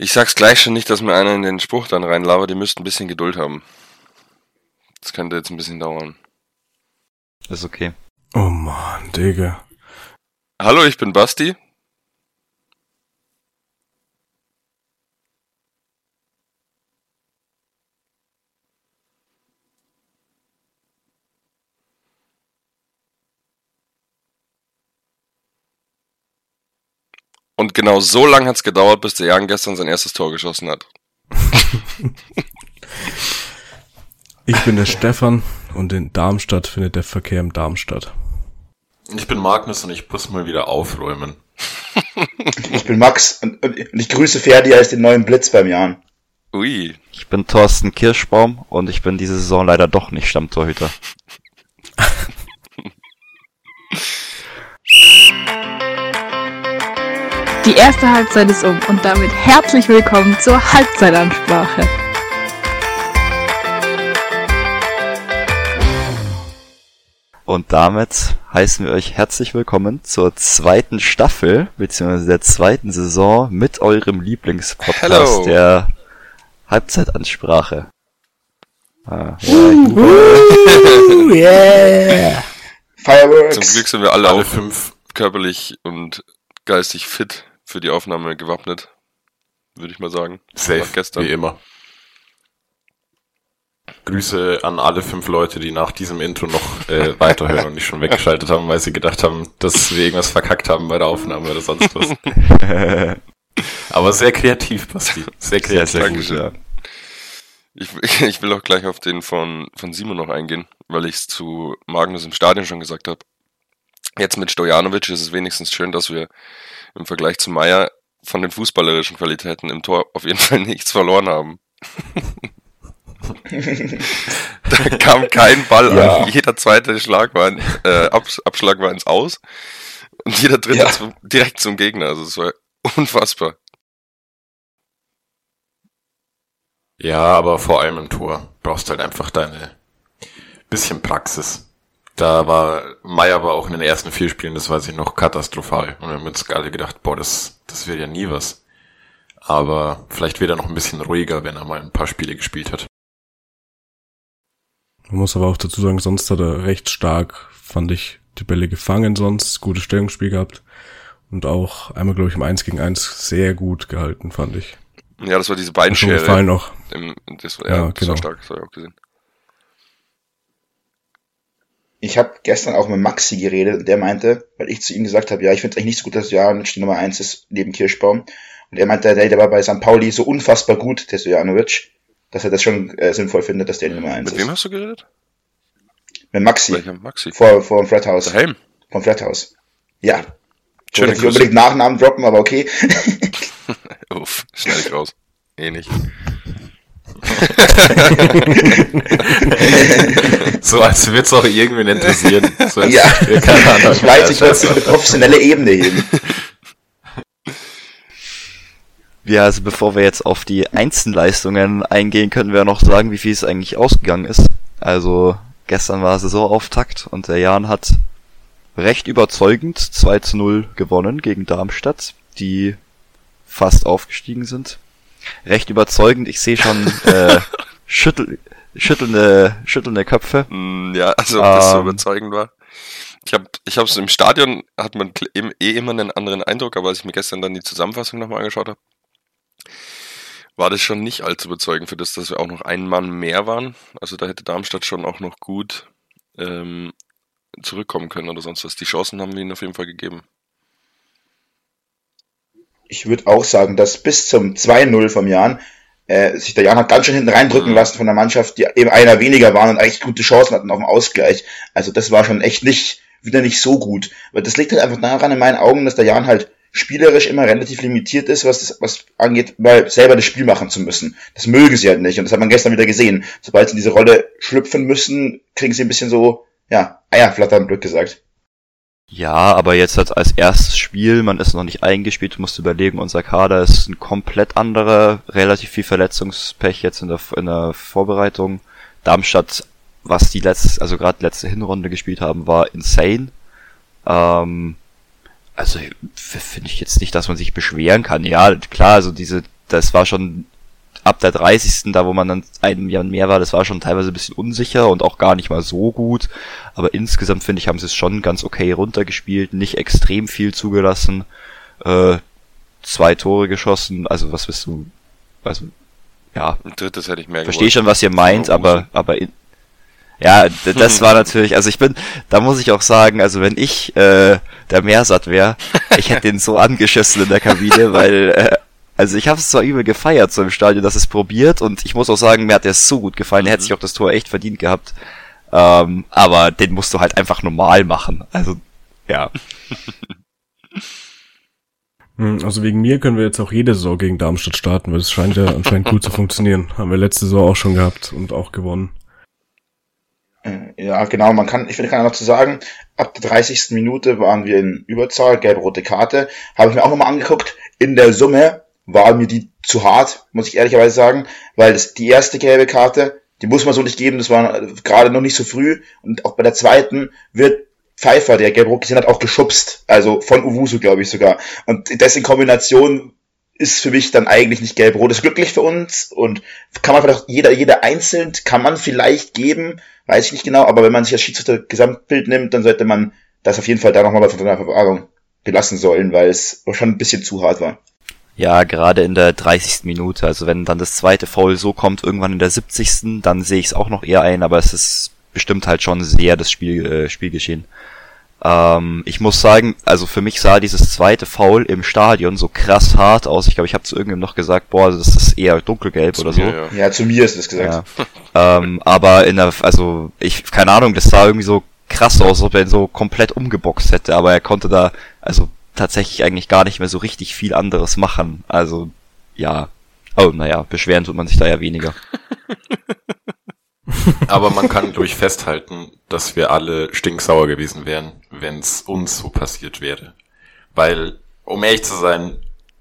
Ich sag's gleich schon nicht, dass mir einer in den Spruch dann reinlabert, die müssten ein bisschen Geduld haben. Das könnte jetzt ein bisschen dauern. Ist okay. Oh man, Digga. Hallo, ich bin Basti. Und genau so lang hat's gedauert, bis der Jan gestern sein erstes Tor geschossen hat. Ich bin der Stefan und in Darmstadt findet der Verkehr im Darmstadt. Ich bin Magnus und ich muss mal wieder aufräumen. Ich bin Max und, und ich grüße Ferdi als den neuen Blitz beim Jan. Ui. Ich bin Thorsten Kirschbaum und ich bin diese Saison leider doch nicht Stammtorhüter. Die erste Halbzeit ist um und damit herzlich willkommen zur Halbzeitansprache. Und damit heißen wir euch herzlich willkommen zur zweiten Staffel, beziehungsweise der zweiten Saison mit eurem Lieblingspodcast der Halbzeitansprache. Ah, ja, Uh, yeah. Fireworks. Zum Glück sind wir alle, Alle auch fünf. körperlich und geistig fit für die Aufnahme gewappnet. Würde ich mal sagen. Safe, Nach gestern. wie immer. Grüße an alle fünf Leute, die nach diesem Intro noch äh, weiterhören und nicht schon weggeschaltet haben, weil sie gedacht haben, dass wir irgendwas verkackt haben bei der Aufnahme oder sonst was. Aber sehr kreativ, Basti. Sehr sehr, kreativ. sehr gut, Dankeschön. ja. Ich, ich will auch gleich auf den von, von Simon noch eingehen, weil ich es zu Magnus im Stadion schon gesagt habe. Jetzt mit Stojanovic ist es wenigstens schön, dass wir im Vergleich zu Meier von den fußballerischen Qualitäten im Tor auf jeden Fall nichts verloren haben. da kam kein Ball Ja. an. Jeder zweite Schlag war ein, äh, Abs Abschlag war ins Aus und jeder dritte Ja. zum, direkt zum Gegner. Also es war unfassbar. Ja, aber vor allem im Tor brauchst halt einfach deine bisschen Praxis. Da war Meier war auch in den ersten vier Spielen, das weiß ich noch, katastrophal. Und wir haben uns alle gedacht, boah, das, das wird ja nie was. Aber vielleicht wird er noch ein bisschen ruhiger, wenn er mal ein paar Spiele gespielt hat. Man muss aber auch dazu sagen, sonst hat er recht stark, fand ich, die Bälle gefangen sonst, gutes Stellungsspiel gehabt und auch einmal, glaube ich, im 1 gegen 1 sehr gut gehalten, fand ich. Ja, das war diese schon Beinschere. gefallen auch. Im, das, Ja, ja, das genau. war stark, das habe ich auch gesehen. Ich habe gestern auch mit Maxi geredet und der meinte, weil ich zu ihm gesagt habe, ja, ich finde es eigentlich nicht so gut, dass Janovic die Nummer eins ist neben Kirschbaum. Und er meinte, der, der war bei St. Pauli so unfassbar gut, der Stojanovic, dass er das schon äh, sinnvoll findet, dass der die Nummer eins Mit wem ist. hast du geredet? Mit Maxi, Welcher Maxi? vor, vor dem Fredhaus. Daheim. Vom Fredhaus. Ja. Ich wollte nicht unbedingt Nachnamen droppen, aber okay. Uff, schnell ich raus. Eh nicht. So als wird's auch irgendwen interessieren. So als Ja. Ahnung. Ich weiß, ich wollte es auf eine professionelle Ebene heben. Ja, also bevor wir jetzt auf die Einzelleistungen eingehen, können wir noch sagen, wie viel es eigentlich ausgegangen ist. Also gestern war Saisonauftakt und der Jan hat recht überzeugend 2 zu 0 gewonnen gegen Darmstadt, die fast aufgestiegen sind. Recht überzeugend, ich sehe schon äh, schüttel, schüttelnde, schüttelnde Köpfe. Mm, Ja, also ob das so Ähm. überzeugend war. Ich habe ich hab's im Stadion, hat man eh immer einen anderen Eindruck, aber als ich mir gestern dann die Zusammenfassung nochmal angeschaut habe, war das schon nicht allzu überzeugend für das, dass wir auch noch einen Mann mehr waren. Also da hätte Darmstadt schon auch noch gut ähm, zurückkommen können oder sonst was. Die Chancen haben wir ihnen auf jeden Fall gegeben. Ich würde auch sagen, dass bis zum 2-0 vom Jan äh, sich der Jan hat ganz schön hinten reindrücken Mhm. lassen von der Mannschaft, die eben einer weniger waren und eigentlich gute Chancen hatten auf den Ausgleich. Also das war schon echt nicht, wieder nicht so gut. Weil das liegt halt einfach daran in meinen Augen, dass der Jan halt spielerisch immer relativ limitiert ist, was das, was angeht, mal selber das Spiel machen zu müssen. Das mögen sie halt nicht. Und das hat man gestern wieder gesehen. Sobald sie in diese Rolle schlüpfen müssen, kriegen sie ein bisschen so, ja, Eierflattern, blöd gesagt. Ja, aber jetzt halt als erstes Spiel, man ist noch nicht eingespielt, musst überlegen, unser Kader ist ein komplett anderer, relativ viel Verletzungspech jetzt in der, in der Vorbereitung. Darmstadt, was die letzte, also gerade letzte Hinrunde gespielt haben, war insane. Ähm, also finde ich jetzt nicht, dass man sich beschweren kann. Ja, klar, also diese das war schon ab der 30. da, wo man dann ein Jahr mehr war, das war schon teilweise ein bisschen unsicher und auch gar nicht mal so gut. Aber insgesamt finde ich, haben sie es schon ganz okay runtergespielt, nicht extrem viel zugelassen, äh, zwei Tore geschossen. Also was bist du? Also ja, Ein drittes hätte ich mehr verstehe schon, was ihr meint, aber aber in, ja, das war natürlich, also ich bin, da muss ich auch sagen, also wenn ich äh, der Meersat wäre, ich hätte den so angeschissen in der Kabine, weil äh, also ich habe es zwar übel gefeiert so im Stadion, dass es probiert und ich muss auch sagen, mir hat der so gut gefallen, der hätte sich auch das Tor echt verdient gehabt. Ähm, aber den musst du halt einfach normal machen. Also ja, Hm, Also wegen mir können wir jetzt auch jede Saison gegen Darmstadt starten, weil es scheint ja anscheinend gut zu funktionieren. Haben wir letzte Saison auch schon gehabt und auch gewonnen. Ja, genau, man kann, ich finde, kann noch zu sagen, ab der 30. Minute waren wir in Überzahl, gelb-rote Karte, habe ich mir auch nochmal angeguckt. In der Summe war mir die zu hart, muss ich ehrlicherweise sagen, weil das, die erste gelbe Karte, die muss man so nicht geben, das war gerade noch nicht so früh und auch bei der zweiten wird Pfeiffer, der gelb-rot gesehen hat, auch geschubst, also von Uwusu, glaube ich sogar. Und das in Kombination ist für mich dann eigentlich nicht gelb-rot. Ist glücklich für uns und kann man vielleicht jeder, jeder einzeln, kann man vielleicht geben, weiß ich nicht genau, aber wenn man sich das Schiedsrichter Gesamtbild nimmt, dann sollte man das auf jeden Fall da nochmal bei der Verwahrung belassen sollen, weil es schon ein bisschen zu hart war. Ja, gerade in der 30. Minute, also wenn dann das zweite Foul so kommt, irgendwann in der 70. dann sehe ich es auch noch eher ein, aber es ist bestimmt halt schon sehr das Spiel, äh, Spielgeschehen. Ähm, ich muss sagen, also für mich sah dieses zweite Foul im Stadion so krass hart aus. Ich glaube, ich habe zu irgendjemandem noch gesagt, boah, das ist eher dunkelgelb oder so. Ja, ja. Ja, zu mir ist das gesagt. Ja. ähm, aber in der, also ich, keine Ahnung, das sah irgendwie so krass aus, als ob er ihn so komplett umgeboxt hätte, aber er konnte da, also tatsächlich eigentlich gar nicht mehr so richtig viel anderes machen. Also, ja. Oh, naja, beschweren tut man sich da ja weniger. Aber man kann durch festhalten, dass wir alle stinksauer gewesen wären, wenn es uns so passiert wäre. Weil, um ehrlich zu sein,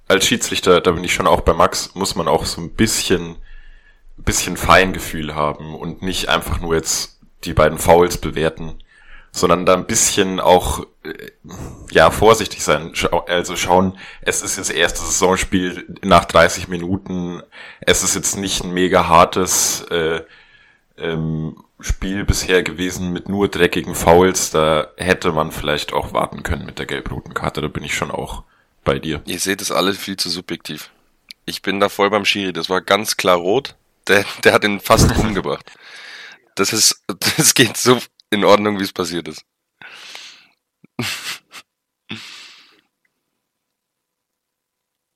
als Schiedsrichter, da bin ich schon auch bei Max, muss man auch so ein bisschen, bisschen Feingefühl haben und nicht einfach nur jetzt die beiden Fouls bewerten, sondern da ein bisschen auch, äh, ja, vorsichtig sein. Also schauen, es ist das erste Saisonspiel nach 30 Minuten, es ist jetzt nicht ein mega hartes, äh, ähm, Spiel bisher gewesen mit nur dreckigen Fouls. Da hätte man vielleicht auch warten können mit der gelb-roten Karte. Da bin ich schon auch bei dir. Ihr seht es alle viel zu subjektiv. Ich bin da voll beim Schiri. Das war ganz klar rot. Der, der hat ihn fast umgebracht. Das ist, das geht so in Ordnung, wie es passiert ist.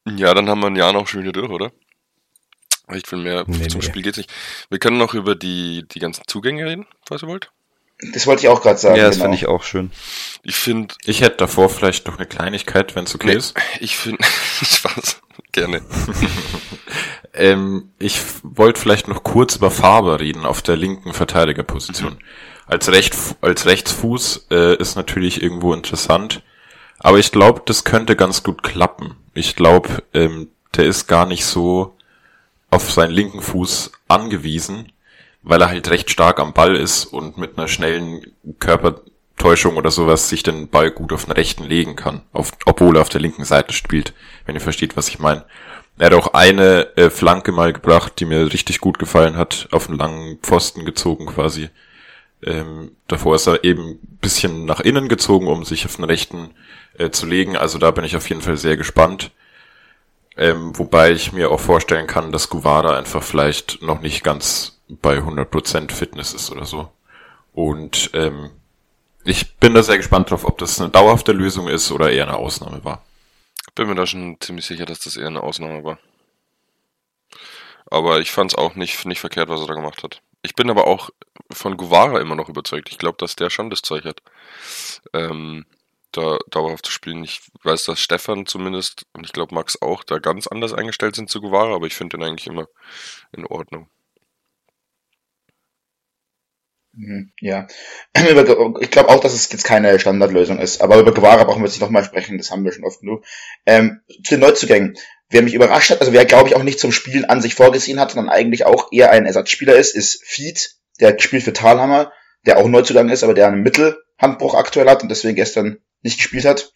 Ja, dann haben wir ein Jahr noch schön hier durch, oder? Ich viel mehr Nee, zum nee. Spiel geht's nicht. Wir können noch über die, die ganzen Zugänge reden, falls ihr wollt. Das wollte ich auch gerade sagen. ja, das genau. finde ich auch schön. Ich finde, Ich hätte davor vielleicht noch eine Kleinigkeit, wenn es okay Nee. ist. ich finde, Spaß, gerne. Ähm, ich wollte vielleicht noch kurz über Faber reden auf der linken Verteidigerposition. Als, Recht, als Rechtsfuß äh, ist natürlich irgendwo interessant, aber ich glaube, das könnte ganz gut klappen. Ich glaube, ähm, der ist gar nicht so auf seinen linken Fuß angewiesen, weil er halt recht stark am Ball ist und mit einer schnellen Körpertäuschung oder sowas sich den Ball gut auf den rechten legen kann, auf, obwohl er auf der linken Seite spielt, wenn ihr versteht, was ich meine. Er hat auch eine äh, Flanke mal gebracht, die mir richtig gut gefallen hat, auf einen langen Pfosten gezogen quasi. Ähm, davor ist er eben bisschen nach innen gezogen, um sich auf den rechten äh, zu legen. Also da bin ich auf jeden Fall sehr gespannt. Ähm, wobei ich mir auch vorstellen kann, dass Guevara einfach vielleicht noch nicht ganz bei 100% Fitness ist oder so. Und ähm, ich bin da sehr gespannt drauf, ob das eine dauerhafte Lösung ist oder eher eine Ausnahme war. Bin mir da schon ziemlich sicher, dass das eher eine Ausnahme war. Aber ich fand's auch nicht, nicht verkehrt, was er da gemacht hat. Ich bin aber auch von Guevara immer noch überzeugt. Ich glaube, dass der schon das Zeug hat, ähm, da dauerhaft zu spielen. Ich weiß, dass Stefan zumindest und ich glaube Max auch da ganz anders eingestellt sind zu Guevara, aber ich finde den eigentlich immer in Ordnung. Mhm, Ja, ich glaube auch, dass es jetzt keine Standardlösung ist. Aber über Guevara brauchen wir jetzt nicht nochmal sprechen, das haben wir schon oft genug. Ähm, zu den Neuzugängen. Wer mich überrascht hat, also wer glaube ich auch nicht zum Spielen an sich vorgesehen hat, sondern eigentlich auch eher ein Ersatzspieler ist, ist Feed, der spielt für Talhammer, der auch Neuzugang ist, aber der einen Mittelhandbruch aktuell hat und deswegen gestern nicht gespielt hat.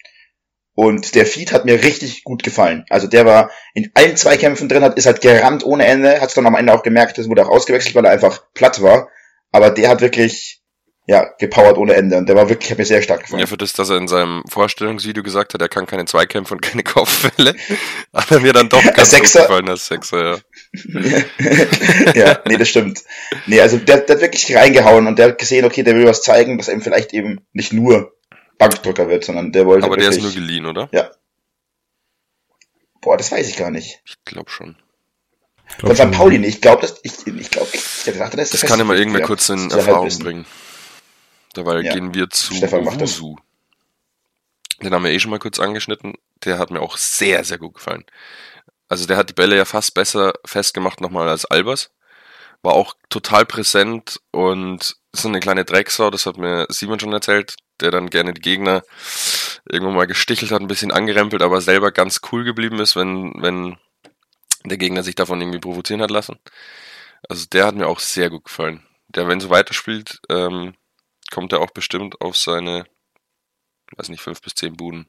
Und der Feed hat mir richtig gut gefallen. Also der war in allen Zweikämpfen drin, hat, ist halt gerannt ohne Ende, hat es dann am Ende auch gemerkt, das wurde auch ausgewechselt, weil er einfach platt war. Aber der hat wirklich, ja, gepowert ohne Ende. Und der war wirklich, hat mir sehr stark gefallen. Ja, für das, dass er in seinem Vorstellungsvideo gesagt hat, er kann keine Zweikämpfe und keine Kopfwelle, hat er mir dann doch ganz gut Sechser. gefallen als Sechser, ja. ja, nee, das stimmt. Nee, also der, der hat wirklich reingehauen und der hat gesehen, okay, der will was zeigen, dass er eben vielleicht eben nicht nur Bankdrücker wird, sondern der wollte Aber der ist wirklich, nur geliehen, oder? Boah, das weiß ich gar nicht. Ich glaube schon. Ich glaub Von St. schon, Pauli nicht. Ich glaube, das, ich, ich glaube, ich dachte, das ist Das kann immer fest- irgendwer ja, kurz in ja Erfahrung bringen. Dabei Ja. gehen wir zu Stefan macht das. Owusu. Den haben wir eh schon mal kurz angeschnitten. Der hat mir auch sehr, sehr gut gefallen. Also der hat die Bälle ja fast besser festgemacht nochmal als Albers. War auch total präsent und ist so eine kleine Drecksau, das hat mir Simon schon erzählt, der dann gerne die Gegner irgendwo mal gestichelt hat, ein bisschen angerempelt, aber selber ganz cool geblieben ist, wenn, wenn der Gegner sich davon irgendwie provozieren hat lassen. Also der hat mir auch sehr gut gefallen. Der, wenn so weiterspielt, ähm, kommt er auch bestimmt auf seine, weiß nicht, fünf bis zehn Buden.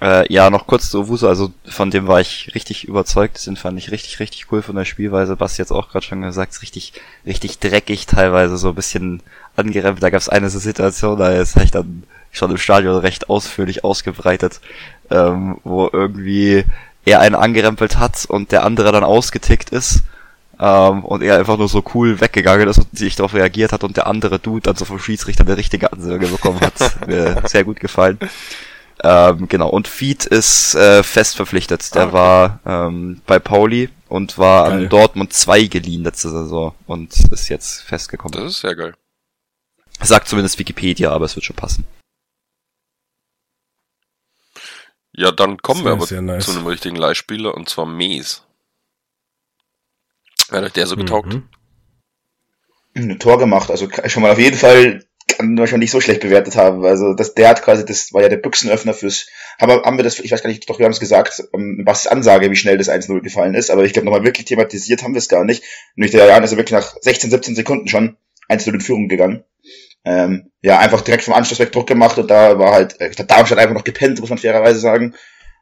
Äh, ja, noch kurz zu Owusu, also von dem war ich richtig überzeugt, den fand ich richtig, richtig cool von der Spielweise, was jetzt auch gerade schon gesagt, ist richtig, richtig dreckig teilweise, so ein bisschen angerempelt. Da gab es eine Situation, da ist ich dann schon im Stadion recht ausführlich ausgebreitet, ähm, wo irgendwie er einen angerempelt hat und der andere dann ausgetickt ist. Ähm, und er einfach nur so cool weggegangen ist und sich darauf reagiert hat und der andere Dude dann so vom Schiedsrichter eine richtige Ansage bekommen hat. Mir sehr gut gefallen. Ähm, genau, und Feed ist äh, fest verpflichtet. Der Ah, okay. war ähm, bei Pauli und war Geil. an Dortmund 2 geliehen letzte Saison und ist jetzt festgekommen. Das ist sehr geil. Sagt zumindest Wikipedia, aber es wird schon passen. Ja, dann kommen wir aber nice. zu einem richtigen Leihspieler und zwar Mees. Wer hat euch der so getaugt? Mhm. ein Tor gemacht. Also schon mal auf jeden Fall kann man schon nicht so schlecht bewertet haben. Also das, der hat quasi, das war ja der Büchsenöffner fürs, haben wir, haben wir das, ich weiß gar nicht, doch wir haben es gesagt, ähm, was Ansage, wie schnell das 1-0 gefallen ist, aber ich glaube nochmal wirklich thematisiert haben wir es gar nicht. Nämlich der Jan ist ja wirklich nach 16, 17 Sekunden schon 1-0 in Führung gegangen. Ähm, ja, einfach direkt vom Anschluss weg Druck gemacht und da war halt, äh, der Darmstadt einfach noch gepennt, muss man fairerweise sagen.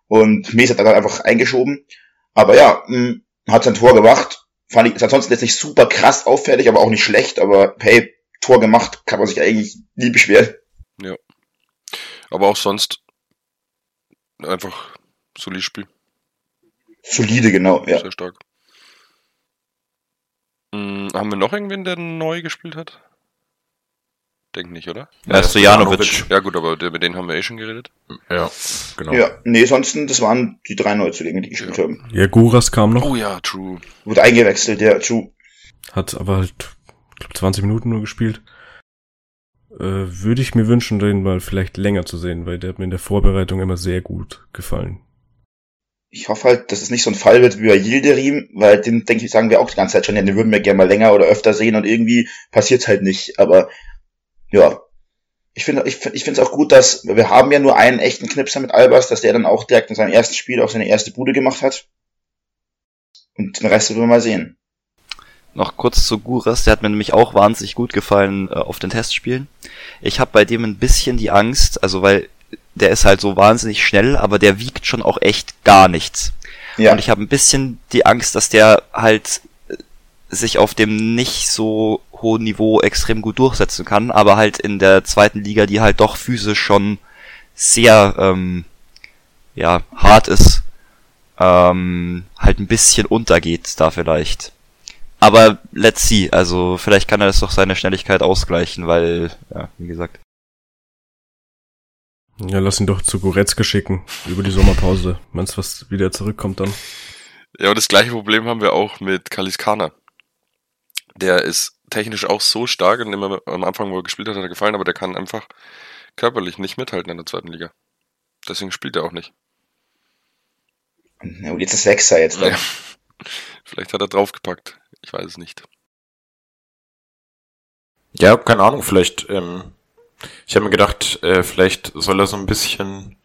Und Mies hat dann einfach eingeschoben. Aber ja, mh, hat sein Tor gemacht. Fand ich, ist ansonsten jetzt nicht super krass auffällig, aber auch nicht schlecht, aber hey, Tor gemacht, kann man sich eigentlich nie beschweren. Aber auch sonst einfach solides Spiel. Solide, genau, ja. Sehr stark. Hm, haben wir noch irgendwen, der neu gespielt hat? Denk nicht, oder? Ja, Stojanovic. Ja gut, aber mit denen haben wir eh schon geredet. Ja, genau. Ja, nee, sonst, das waren die drei Neuzugänge, die gespielt Ja. haben. Ja, Guras kam noch, Oh ja, true. Wurde eingewechselt, ja, true. hat aber halt, ich glaube, 20 Minuten nur gespielt. Äh, Würde ich mir wünschen, den mal vielleicht länger zu sehen, weil der hat mir in der Vorbereitung immer sehr gut gefallen. Ich hoffe halt, dass es nicht so ein Fall wird wie bei Yildirim, weil den, denke ich, sagen wir auch die ganze Zeit schon, ja, den würden wir gerne mal länger oder öfter sehen und irgendwie passiert's halt nicht. Aber ja, ich finde ich, ich finde es auch gut, dass wir haben ja nur einen echten Knipser mit Albers, dass der dann auch direkt in seinem ersten Spiel auch seine erste Bude gemacht hat. Und den Rest werden wir mal sehen. Noch kurz zu Guras, der hat mir nämlich auch wahnsinnig gut gefallen äh, auf den Testspielen. Ich habe bei dem ein bisschen die Angst, also weil der ist halt so wahnsinnig schnell, aber der wiegt schon auch echt gar nichts. Ja, Und ich habe ein bisschen die Angst, dass der halt äh, sich auf dem nicht so hohen Niveau extrem gut durchsetzen kann, aber halt in der zweiten Liga, die halt doch physisch schon sehr ähm, ja hart ist, ähm, halt ein bisschen untergeht da vielleicht. Aber let's see, also vielleicht kann er das doch seine Schnelligkeit ausgleichen, weil, ja, wie gesagt. Ja, lass ihn doch zu Goretzka schicken, über die Sommerpause. Meinst du, was wieder zurückkommt dann? Ja, aber das gleiche Problem haben wir auch mit Kaliskana. Der ist technisch auch so stark und immer am Anfang, wo er gespielt hat, hat er gefallen, aber der kann einfach körperlich nicht mithalten in der zweiten Liga. Deswegen spielt er auch nicht. Ja, und jetzt ist Sechser jetzt. Ja. Vielleicht hat er draufgepackt. Ich weiß es nicht. Ja, keine Ahnung, vielleicht, ähm, ich habe mir gedacht, äh, vielleicht soll er so ein bisschen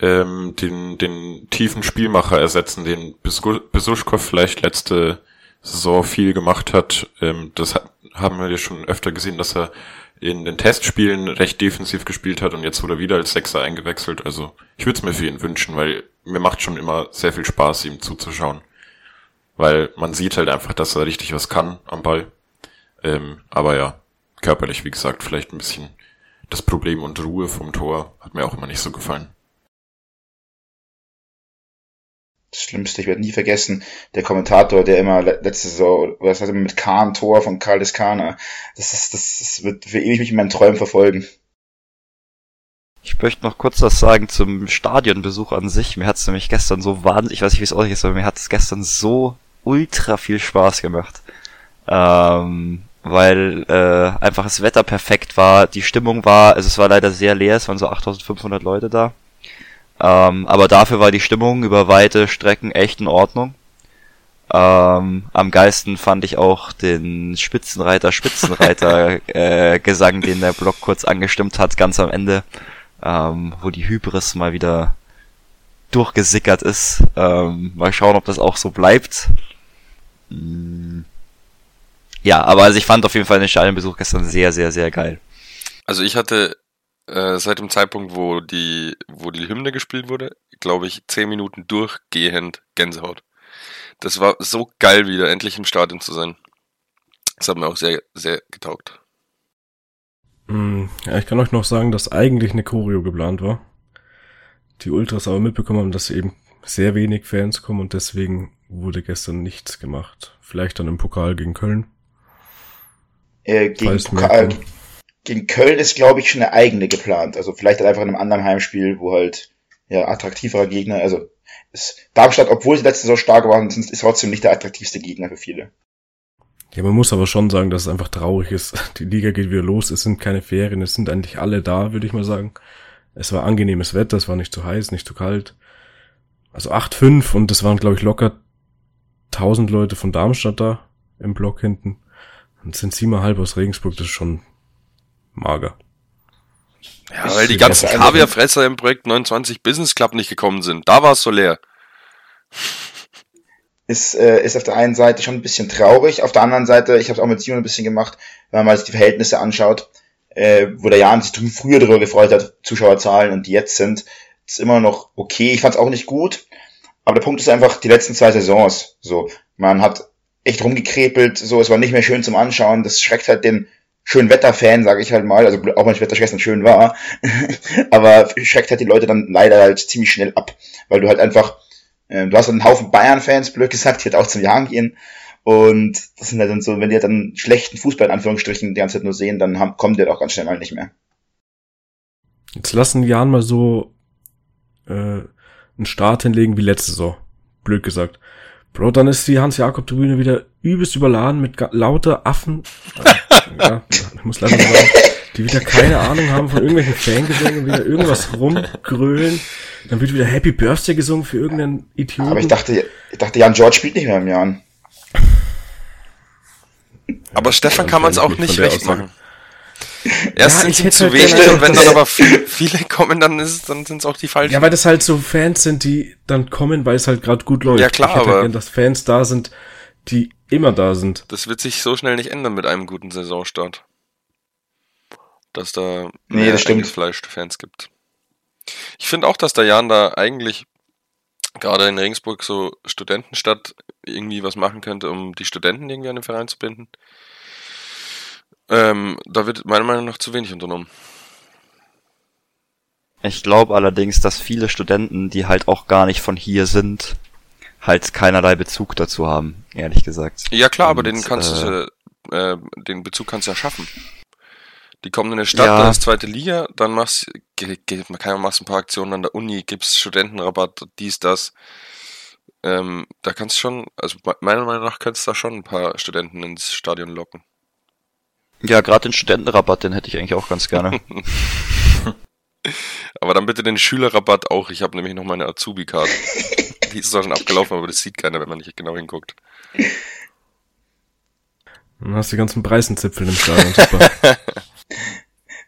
ähm, den, den tiefen Spielmacher ersetzen, den Besu- Besuschkow vielleicht letzte Saison viel gemacht hat. Ähm, das hat, haben wir ja schon öfter gesehen, dass er in den Testspielen recht defensiv gespielt hat und jetzt wurde er wieder als Sechser eingewechselt. Also ich würde es mir für ihn wünschen, weil mir macht schon immer sehr viel Spaß, ihm zuzuschauen. Weil man sieht halt einfach, dass er richtig was kann am Ball. Ähm, aber ja, körperlich, wie gesagt, vielleicht ein bisschen das Problem und Ruhe vom Tor hat mir auch immer nicht so gefallen. Das Schlimmste, ich werde nie vergessen, der Kommentator, der immer letzte Saison, was heißt immer mit Kahn Tor von Karl Deskana, das ist, das, das wird für ewig mich in meinen Träumen verfolgen. Ich möchte noch kurz was sagen zum Stadionbesuch an sich. Mir hat es nämlich gestern so wahnsinnig, ich weiß nicht, wie es euch ist, aber mir hat es gestern so ultra viel Spaß gemacht. Ähm, weil äh, einfach das Wetter perfekt war, die Stimmung war, also es war leider sehr leer, es waren so 8500 Leute da. Ähm, aber dafür war die Stimmung über weite Strecken echt in Ordnung. Ähm, am geilsten fand ich auch den Spitzenreiter, Spitzenreiter äh, Gesang, den der Block kurz angestimmt hat, ganz am Ende, ähm, wo die Hybris mal wieder durchgesickert ist. Ähm, mal schauen, ob das auch so bleibt. Mm. Ja, aber also ich fand auf jeden Fall den Stadionbesuch gestern sehr, sehr, sehr geil. Also ich hatte äh, seit dem Zeitpunkt, wo die, wo die Hymne gespielt wurde, glaube ich, zehn Minuten durchgehend Gänsehaut. Das war so geil wieder, endlich im Stadion zu sein. Das hat mir auch sehr, sehr getaugt. Mm, ja, ich kann euch noch sagen, dass eigentlich eine Choreo geplant war. Die Ultras aber mitbekommen haben, dass eben sehr wenig Fans kommen und deswegen wurde gestern nichts gemacht. Vielleicht dann im Pokal gegen Köln. Äh, gegen Pokal, gegen Köln ist, glaube ich, schon eine eigene geplant. Also vielleicht halt einfach in einem anderen Heimspiel, wo halt ja attraktiverer Gegner. Also ist Darmstadt, obwohl sie letzte Saison stark waren, ist trotzdem nicht der attraktivste Gegner für viele. Ja, man muss aber schon sagen, dass es einfach traurig ist. Die Liga geht wieder los, es sind keine Ferien, es sind eigentlich alle da, würde ich mal sagen. Es war angenehmes Wetter, es war nicht zu heiß, nicht zu kalt. Also 8-5 und es waren, glaube ich, locker 1000 Leute von Darmstadt da im Block hinten. Und sind siebeneinhalb aus Regensburg, das ist schon mager. Ja, weil die ganzen Kaviarfresser im Projekt 29 Business Club nicht gekommen sind. Da war es so leer. Ist, äh, ist auf der einen Seite schon ein bisschen traurig, auf der anderen Seite, ich habe es auch mit Simon ein bisschen gemacht, wenn man mal sich die Verhältnisse anschaut, äh, wo der Jan sich früher darüber gefreut hat, Zuschauerzahlen und die jetzt sind, ist immer noch okay. Ich fand es auch nicht gut, aber der Punkt ist einfach die letzten zwei Saisons. So, man hat echt rumgekrepelt, so, es war nicht mehr schön zum Anschauen. Das schreckt halt den schön Wetter-Fan, sage ich halt mal, also auch wenn das Wetter gestern schön war, aber schreckt halt die Leute dann leider halt ziemlich schnell ab, weil du halt einfach, äh, du hast einen Haufen Bayern-Fans, blöd gesagt, die halt auch zum Jahren gehen und das sind halt dann so, wenn die halt dann schlechten Fußball in Anführungsstrichen die ganze Zeit nur sehen, dann haben, kommen die halt auch ganz schnell mal nicht mehr. Jetzt lassen Jan mal so äh, einen Start hinlegen wie letzte Saison, blöd gesagt. Bro, dann ist die Hans-Jakob-Tribüne wieder übelst überladen mit lauter Affen. ja, ich muss leider sagen, die wieder keine Ahnung haben von irgendwelchen Fangesängen und wieder irgendwas rumgrölen. Dann wird wieder Happy Birthday gesungen für irgendeinen Idioten. Aber ich dachte, ich dachte, Jan George spielt nicht mehr im Jahr. Aber Stefan kann man es auch nicht recht machen. Erst ja, sind es zu halt wenig und wenn dann aber viele, viele kommen, dann ist dann sind es auch die falschen. Ja, weil das halt so Fans sind, die dann kommen, weil es halt gerade gut läuft. Ja klar, ich aber halt dass Fans da sind, die immer da sind. Das wird sich so schnell nicht ändern mit einem guten Saisonstart. Dass da nee, mehr das eingefleischte Fans gibt. Ich finde auch, dass der Jan da eigentlich gerade in Regensburg so Studentenstadt irgendwie was machen könnte, um die Studenten irgendwie an den Verein zu binden. Ähm, da wird meiner Meinung nach zu wenig unternommen. Ich glaube allerdings, dass viele Studenten, die halt auch gar nicht von hier sind, halt keinerlei Bezug dazu haben, ehrlich gesagt. Ja klar, Und, aber den kannst äh, du, äh, den Bezug kannst du ja schaffen. Die kommen in eine Stadt, ja. da ist zweite Liga, dann machst man kann machst ein paar Aktionen an der Uni, gibst Studentenrabatt, dies, das. Ähm, da kannst du schon, also meiner Meinung nach kannst du da schon ein paar Studenten ins Stadion locken. Ja, gerade den Studentenrabatt, den hätte ich eigentlich auch ganz gerne. aber dann bitte den Schülerrabatt auch. Ich habe nämlich noch meine Azubi-Karte. Die ist zwar schon abgelaufen, aber das sieht keiner, wenn man nicht genau hinguckt. Dann hast du die ganzen Preisenzipfel im Stadion, super.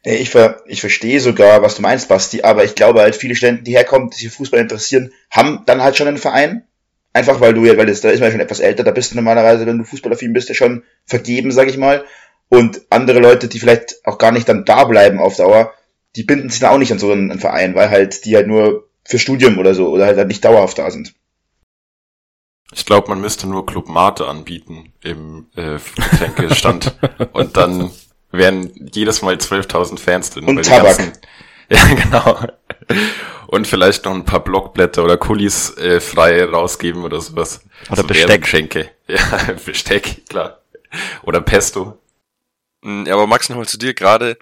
Ich, ver ich verstehe sogar, was du meinst, Basti, aber ich glaube halt, viele Studenten, die herkommen, die sich für Fußball interessieren, haben dann halt schon einen Verein. Einfach weil du ja, weil das, da ist man ja schon etwas älter, da bist du normalerweise, wenn du Fußballaffin bist, ja schon vergeben, sag ich mal. Und andere Leute, die vielleicht auch gar nicht dann da bleiben auf Dauer, die binden sich dann auch nicht an so einen, einen Verein, weil halt die halt nur für Studium oder so oder halt, halt nicht dauerhaft da sind. Ich glaube, man müsste nur Club Mate anbieten im äh, Getränkestand und dann wären jedes Mal 12.000 Fans drin. Und Tabak. ganzen- Ja, genau. Und vielleicht noch ein paar Blockblätter oder Kulis äh, frei rausgeben oder sowas. Oder so Besteck. Werbegeschenke. Ja, Besteck, klar. Oder Pesto. Mm, Ja, aber Max, nochmal zu dir, gerade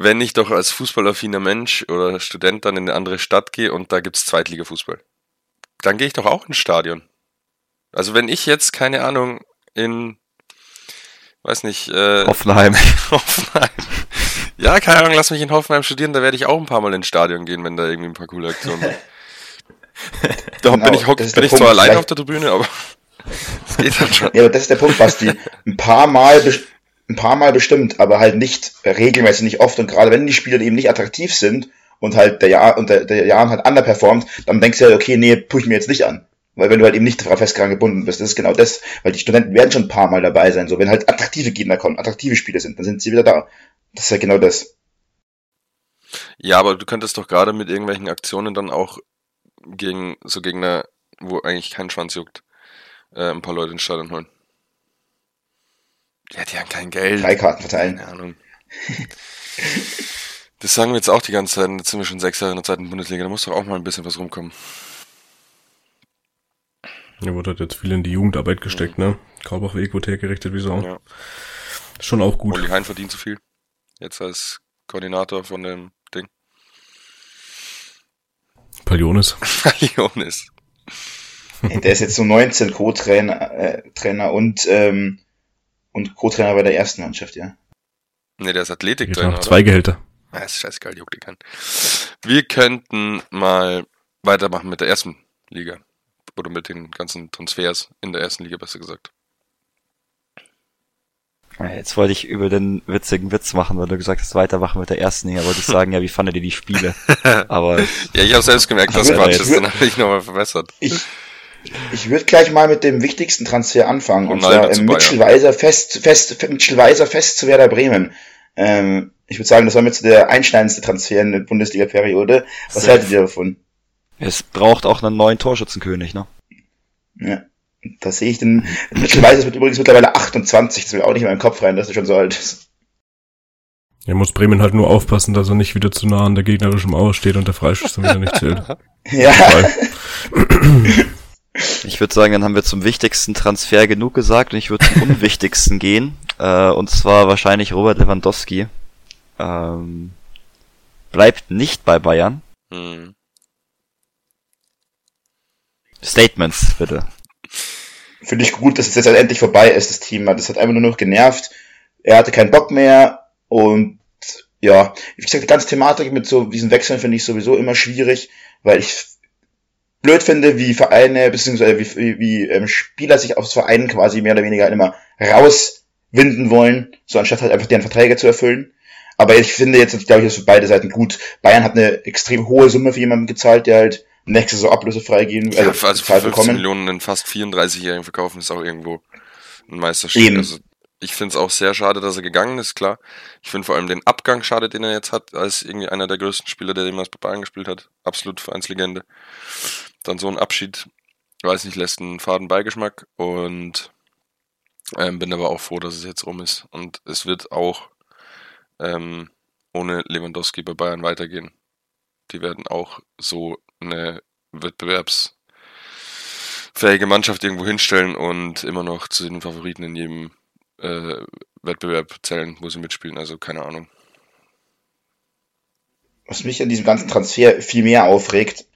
wenn ich doch als fußballaffiner Mensch oder Student dann in eine andere Stadt gehe und da gibt's Zweitliga-Fußball, dann gehe ich doch auch ins Stadion. Also wenn ich jetzt, keine Ahnung, in, weiß nicht, äh, Hoffenheim. Hoffenheim. Ja, keine Ahnung, lass mich in Hoffenheim studieren, da werde ich auch ein paar Mal ins Stadion gehen, wenn da irgendwie ein paar coole Aktionen sind. Da Genau, bin ich, hock, das bin ich zwar Punkt. alleine Vielleicht- auf der Tribüne, aber es geht dann schon. Ja, aber das ist der Punkt, Basti. Ein paar Mal, ein paar Mal bestimmt, aber halt nicht regelmäßig, nicht oft. Und gerade wenn die Spieler eben nicht attraktiv sind und halt der Jahr und der, der Jahren halt underperformt, dann denkst du halt, okay, nee, tue mir jetzt nicht an. Weil wenn du halt eben nicht daran fest daran gebunden bist, das ist genau das, weil die Studenten werden schon ein paar Mal dabei sein. So, wenn halt attraktive Gegner kommen, attraktive Spieler sind, dann sind sie wieder da. Das ist ja genau das. Ja, aber du könntest doch gerade mit irgendwelchen Aktionen dann auch gegen so Gegner, wo eigentlich kein Schwanz juckt, äh, ein paar Leute ins Stadion holen. Ja, die haben kein Geld. Freikarten verteilen. Keine Ahnung. Das sagen wir jetzt auch die ganze Zeit. Jetzt sind wir schon sechs Jahre in der zweiten Bundesliga. Da muss doch auch mal ein bisschen was rumkommen. Ja, wurde halt jetzt viel in die Jugendarbeit gesteckt, ne? Kaubachweg wurde hergerichtet wie Sau. Ja. Schon auch gut. Uli Hein verdient zu viel. Jetzt als Koordinator von dem Ding. Palionis. Jonas. Der ist jetzt so 19 Co-Trainer äh, Trainer und, ähm, und Co-Trainer bei der ersten Mannschaft, ja. Ne, der ist Athletiktrainer. noch zwei Gehälter. Ah, ist scheißegal, juckt die keinen. Wir könnten mal weitermachen mit der ersten Liga. Oder mit den ganzen Transfers in der ersten Liga, besser gesagt. Jetzt wollte ich über den witzigen Witz machen, weil du gesagt hast, weitermachen mit der ersten Liga. Wollte ich sagen, ja, wie fandet ihr die Spiele? Aber Ja, ich habe selbst gemerkt, dass Quatsch ist. Dann habe ich nochmal verbessert. Ich, ich würde gleich mal mit dem wichtigsten Transfer anfangen. Und Ronaldo zwar ähm. Mitchell Weiser fest, fest, Mitchell Weiser fest zu Werder Bremen. Ähm, ich würde sagen, das war mit so der einschneidendste Transfer in der Bundesliga-Periode. Was Safe. haltet ihr davon? es braucht auch einen neuen Torschützenkönig, ne? Ja. Da sehe ich den. Mitchell Weiser wird übrigens mittlerweile 28, das will auch nicht in meinen Kopf rein, dass er schon so alt ist. Er muss Bremen halt nur aufpassen, dass er nicht wieder zu nah an der gegnerischen Mauer steht und der Freischuss dann wieder nicht zählt. Ja. Ich würde sagen, dann haben wir zum wichtigsten Transfer genug gesagt und ich würde zum unwichtigsten gehen. Äh, und zwar wahrscheinlich Robert Lewandowski. Ähm, bleibt nicht bei Bayern. Hm. Statements, bitte. Finde ich gut, dass es jetzt halt endlich vorbei ist, das Thema. Das hat einfach nur noch genervt. Er hatte keinen Bock mehr und ja, wie gesagt, die ganze Thematik mit so diesen Wechseln finde ich sowieso immer schwierig, weil ich blöd finde, wie Vereine bzw. wie, wie, wie ähm, Spieler sich aus Vereinen quasi mehr oder weniger immer rauswinden wollen, so anstatt halt einfach deren Verträge zu erfüllen. Aber ich finde jetzt, glaube ich, ist für beide Seiten gut. Bayern hat eine extrem hohe Summe für jemanden gezahlt, der halt nächste Saison ablösefrei gehen, Ja, also, also für bezahlt 15 Millionen einen fast 34-Jährigen verkaufen ist auch irgendwo ein Meisterstück. Also ich finde es auch sehr schade, dass er gegangen ist, klar. Ich finde vor allem den Abgang schade, den er jetzt hat, als irgendwie einer der größten Spieler, der jemals bei Bayern gespielt hat. Absolut Vereinslegende. Dann so ein Abschied, weiß nicht, lässt einen faden Beigeschmack und ähm, bin aber auch froh, dass es jetzt rum ist. Und es wird auch ähm, ohne Lewandowski bei Bayern weitergehen. Die werden auch so eine wettbewerbsfähige Mannschaft irgendwo hinstellen und immer noch zu den Favoriten in jedem äh, Wettbewerb zählen, wo sie mitspielen. Also keine Ahnung. was mich an diesem ganzen Transfer viel mehr aufregt,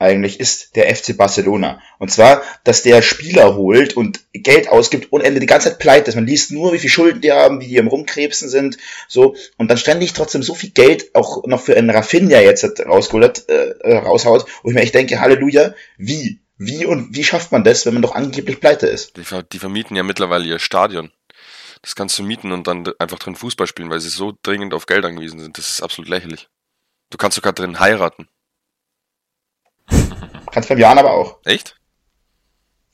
eigentlich ist der FC Barcelona. Und zwar, dass der Spieler holt und Geld ausgibt und Ende die ganze Zeit pleite ist. Man liest nur, wie viel Schulden die haben, wie die am Rumkrebsen sind, so. Und dann ständig trotzdem so viel Geld auch noch für einen Rafinha jetzt rausgeholt, äh, raushaut, wo ich mir echt denke, Halleluja, wie? Wie und wie schafft man das, wenn man doch angeblich pleite ist? Die, die vermieten ja mittlerweile ihr Stadion. Das kannst du mieten und dann einfach drin Fußball spielen, weil sie so dringend auf Geld angewiesen sind. Das ist absolut lächerlich. Du kannst sogar drin heiraten. Kannst beim Jan aber auch. Echt?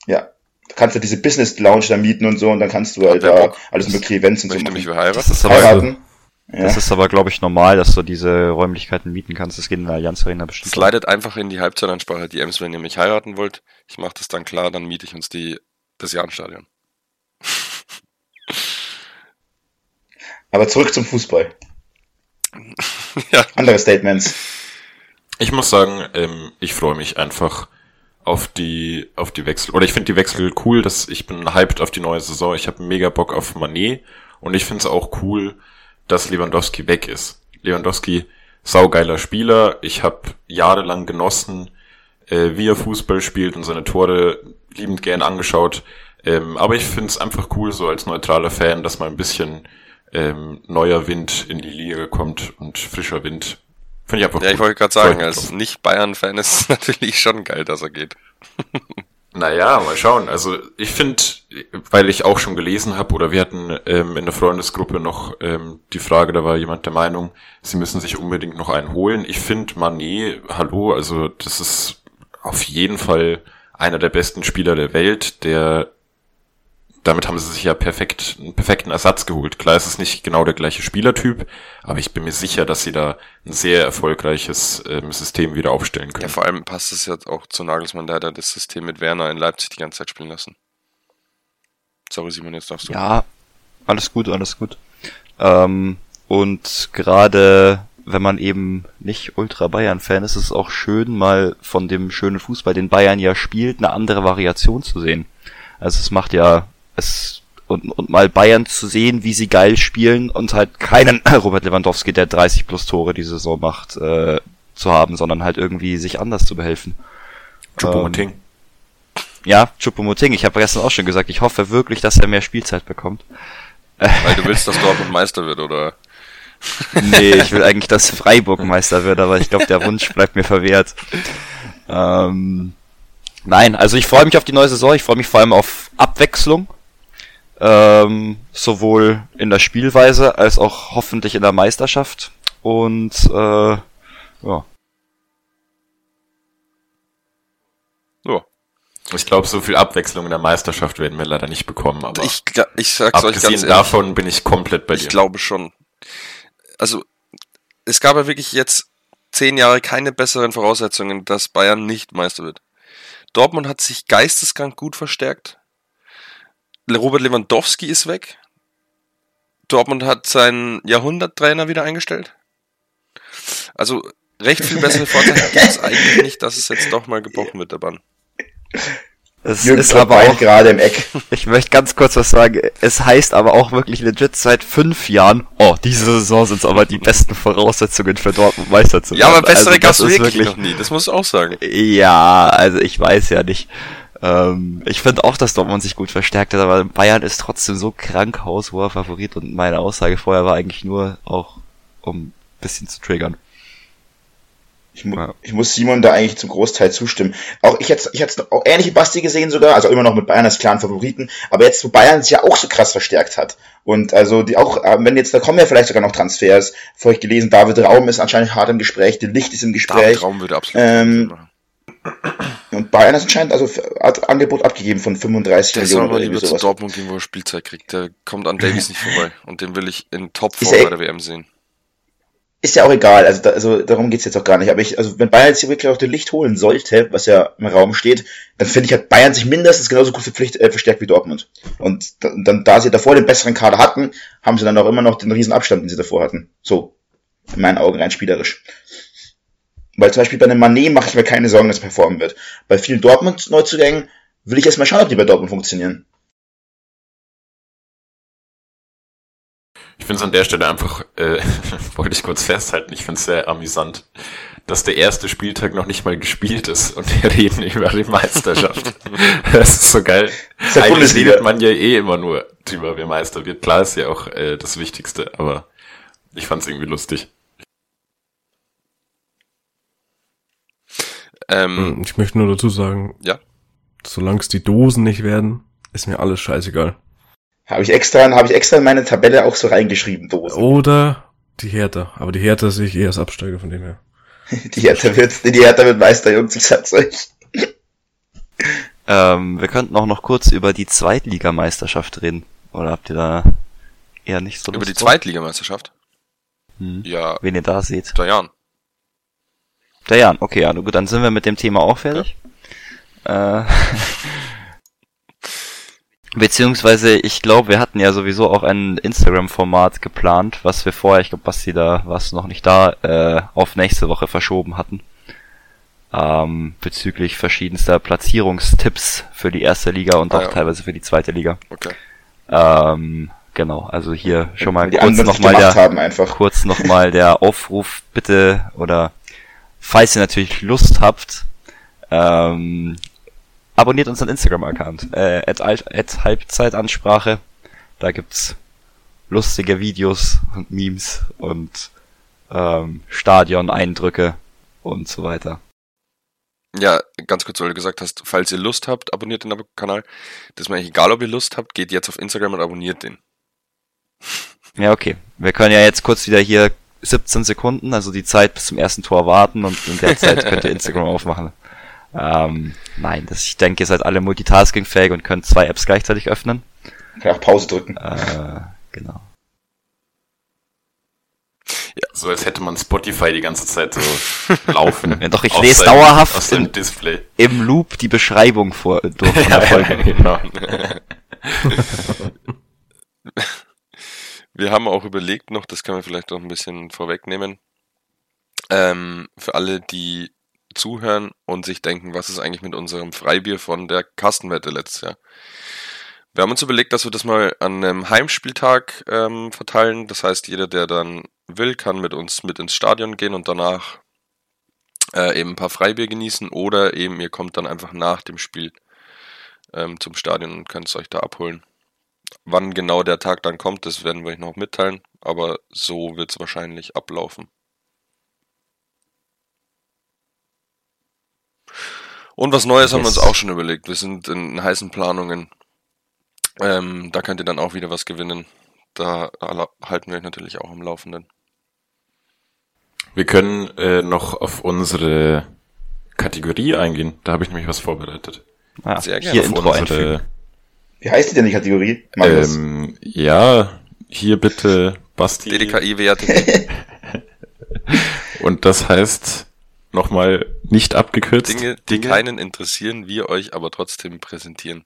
Ja. kannst du diese Business Lounge da mieten und so und dann kannst du halt da alles mögliche Events und so mich machen. verheiraten. Das ist aber, Heiraten. Ja. das ist aber glaube ich, normal, dass du diese Räumlichkeiten mieten kannst. Das geht in der Allianz Arena bestimmt. Slidet einfach in die Halbzeitansprache DMs, wenn ihr mich heiraten wollt. Ich mache das dann klar, dann miete ich uns die das Jahnstadion. Aber zurück zum Fußball. Ja. Andere Statements. Ich muss sagen, ähm, ich freue mich einfach auf die auf die Wechsel oder ich finde die Wechsel cool, dass ich bin hyped auf die neue Saison. Ich habe mega Bock auf Manet und ich finde es auch cool, dass Lewandowski weg ist. Lewandowski saugeiler Spieler. Ich habe jahrelang genossen, äh, wie er Fußball spielt und seine Tore liebend gern angeschaut. Ähm, aber ich finde es einfach cool, so als neutraler Fan, dass mal ein bisschen ähm, neuer Wind in die Liga kommt und frischer Wind. Finde ich einfach Ja, ich wollte gerade sagen, als. Nicht-Bayern-Fan ist es natürlich schon geil, dass er geht. Naja, mal schauen. Also ich finde, weil ich auch schon gelesen habe, oder wir hatten ähm, in der Freundesgruppe noch ähm, die Frage, da war jemand der Meinung, sie müssen sich unbedingt noch einen holen. Ich finde Manet, hallo, also das ist auf jeden Fall einer der besten Spieler der Welt, der damit haben sie sich ja perfekt, einen perfekten Ersatz geholt. Klar, es ist nicht genau der gleiche Spielertyp, aber ich bin mir sicher, dass sie da ein sehr erfolgreiches ähm, System wieder aufstellen können. Ja, vor allem passt es jetzt auch zu Nagelsmann, der hat ja das System mit Werner in Leipzig die ganze Zeit spielen lassen. Sorry, Simon, jetzt darfst du. Ja, alles gut, alles gut. Ähm, und gerade wenn man eben nicht Ultra Bayern-Fan ist, ist es auch schön, mal von dem schönen Fußball, den Bayern ja spielt, eine andere Variation zu sehen. Also es macht ja es und, und mal Bayern zu sehen, wie sie geil spielen und halt keinen Robert Lewandowski, der 30 plus Tore die Saison macht, äh, zu haben, sondern halt irgendwie sich anders zu behelfen. Choupo-Moting. Ja, Choupo-Moting, ich habe gestern auch schon gesagt, ich hoffe wirklich, dass er mehr Spielzeit bekommt. Weil du willst, dass Dortmund Meister wird, oder? Nee, ich will eigentlich, dass Freiburg Meister wird, aber ich glaube, der Wunsch bleibt mir verwehrt. Ähm, nein, also ich freue mich auf die neue Saison, ich freue mich vor allem auf Abwechslung. Ähm, sowohl in der Spielweise als auch hoffentlich in der Meisterschaft. Und äh, ja. Ja. Ich glaube, so viel Abwechslung in der Meisterschaft werden wir leider nicht bekommen, aber Ich, ich sag's euch abgesehen ganz ehrlich. davon bin ich komplett bei Ich dir. glaube schon. Also, es gab ja wirklich jetzt zehn Jahre keine besseren Voraussetzungen, dass Bayern nicht Meister wird. Dortmund hat sich geisteskrank gut verstärkt. Robert Lewandowski ist weg. Dortmund hat seinen Jahrhunderttrainer wieder eingestellt. Also, recht viel bessere Vorzeichen gibt es eigentlich nicht, dass es jetzt doch mal gebrochen wird, der Bann. Es Jürgen ist aber auch, gerade im Eck. ich möchte ganz kurz was sagen. Es heißt aber auch wirklich legit seit fünf Jahren, oh, diese Saison sind aber die besten Voraussetzungen für Dortmund Meister zu werden. Ja, aber bessere Also, das ist wirklich noch nie, das musst du auch sagen. Ja, also ich weiß ja nicht. Ähm, ich finde auch, dass Dortmund sich gut verstärkt hat, aber Bayern ist trotzdem so krank haushoher Favorit und meine Aussage vorher war eigentlich nur auch, um ein bisschen zu triggern. Ich, mu Ja. ich muss Simon da eigentlich zum Großteil zustimmen. Auch ich hätte ich hätte auch ähnliche Basti gesehen sogar, also immer noch mit Bayern als klaren Favoriten, aber jetzt, wo Bayern sich ja auch so krass verstärkt hat. Und also die auch, äh, wenn jetzt, da kommen ja vielleicht sogar noch Transfers, vorher ich gelesen, David Raum ist anscheinend hart im Gespräch, die Licht ist im Gespräch. David Raum würde absolut Ähm. Und Bayern ist anscheinend also hat Angebot abgegeben von 35 Der soll Millionen mal oder lieber irgendwie zu. Dortmund gehen, wo er Spielzeit kriegt. Der kommt an Davies nicht vorbei. Und den will ich in Topform Ist er- bei der WM sehen. Ist ja auch egal, also, da, also darum geht's jetzt auch gar nicht. Aber ich, also wenn Bayern jetzt hier wirklich auch den Licht holen sollte, was ja im Raum steht, dann finde ich, hat Bayern sich mindestens genauso gut verpflicht, äh, verstärkt wie Dortmund. Und da- dann, da sie davor den besseren Kader hatten, haben sie dann auch immer noch den riesen Abstand, den sie davor hatten. So. In meinen Augen rein spielerisch. Weil zum Beispiel bei einem Manet mache ich mir keine Sorgen, dass er performen wird. Bei vielen Dortmund-Neuzugängen will ich erst mal schauen, ob die bei Dortmund funktionieren. Ich finde es an der Stelle einfach, äh, wollte ich kurz festhalten, ich finde es sehr amüsant, dass der erste Spieltag noch nicht mal gespielt ist und wir reden über die Meisterschaft. das ist so geil. ist ja Eigentlich Bundesliga. redet man ja eh immer nur drüber, wer Meister wird. Klar ist ja auch äh, das Wichtigste, aber ich fand es irgendwie lustig. Ähm, Hm, Ich möchte nur dazu sagen, Ja. solange es die Dosen nicht werden, ist mir alles scheißegal. Habe ich extra, habe ich extra in meine Tabelle auch so reingeschrieben, Dosen. Oder die Hertha. Aber die Hertha sehe ich eher als Absteiger von dem her. Die Hertha wird, die Hertha wird Meister, Jungs, ich sag's euch. Ähm, wir könnten auch noch kurz über die Zweitligameisterschaft reden. Oder habt ihr da eher nicht so Über Lust die drauf? Zweitligameisterschaft? Hm. Ja, Wen ihr da seht. der Jan. Der Jan, okay, ja, gut, dann sind wir mit dem Thema auch fertig. Äh, beziehungsweise, ich glaube, wir hatten ja sowieso auch ein Instagram-Format geplant, was wir vorher, ich glaube, Basti, da warst du noch nicht da, äh, auf nächste Woche verschoben hatten. Ähm, bezüglich verschiedenster Platzierungstipps für die erste Liga und Ah, auch ja. teilweise für die zweite Liga. Okay. Ähm, genau, also hier schon mal kurz nochmal der, kurz nochmal der Aufruf, bitte, oder falls ihr natürlich Lust habt, ähm, abonniert unseren Instagram-Account, äh, at, at Halbzeitansprache. Da gibt's lustige Videos und Memes und ähm, Stadion-Eindrücke und so weiter. Ja, ganz kurz, weil du gesagt hast, falls ihr Lust habt, abonniert den Kanal. Das ist mir eigentlich egal, ob ihr Lust habt, geht jetzt auf Instagram und abonniert den. Ja, okay. Wir können ja jetzt kurz wieder hier 17 Sekunden, also die Zeit bis zum ersten Tor warten und in der Zeit könnt ihr Instagram aufmachen. Ähm, nein, das, ich denke, ihr seid alle multitaskingfähig und könnt zwei Apps gleichzeitig öffnen. Kann auch Pause drücken. Äh, genau. So als hätte man Spotify die ganze Zeit so laufen. Ja, doch, ich lese seinem- dauerhaft im- Display. Im Loop die Beschreibung vor, durch von der Folge. genau. Wir haben auch überlegt noch, das können wir vielleicht noch ein bisschen vorwegnehmen, ähm, für alle, die zuhören und sich denken, was ist eigentlich mit unserem Freibier von der Kastenwette letztes Jahr? Wir haben uns überlegt, dass wir das mal an einem Heimspieltag ähm, verteilen. Das heißt, jeder, der dann will, kann mit uns mit ins Stadion gehen und danach äh, eben ein paar Freibier genießen oder eben ihr kommt dann einfach nach dem Spiel ähm, zum Stadion und könnt es euch da abholen. Wann genau der Tag dann kommt, das werden wir euch noch mitteilen, aber so wird es wahrscheinlich ablaufen. Und was Neues haben wir uns Yes. auch schon überlegt. Wir sind in heißen Planungen. Ähm, da könnt ihr dann auch wieder was gewinnen. Da halten wir euch natürlich auch am Laufenden. Wir können äh, noch auf unsere Kategorie eingehen. Da habe ich nämlich was vorbereitet. Ah, Sehr gerne. hier Auf Intro einfügen. Wie heißt die denn die Kategorie? Ähm, ja, hier bitte Basti. DDKI-Werte, Und das heißt nochmal nicht abgekürzt. Dinge, die keinen interessieren, wir euch aber trotzdem präsentieren.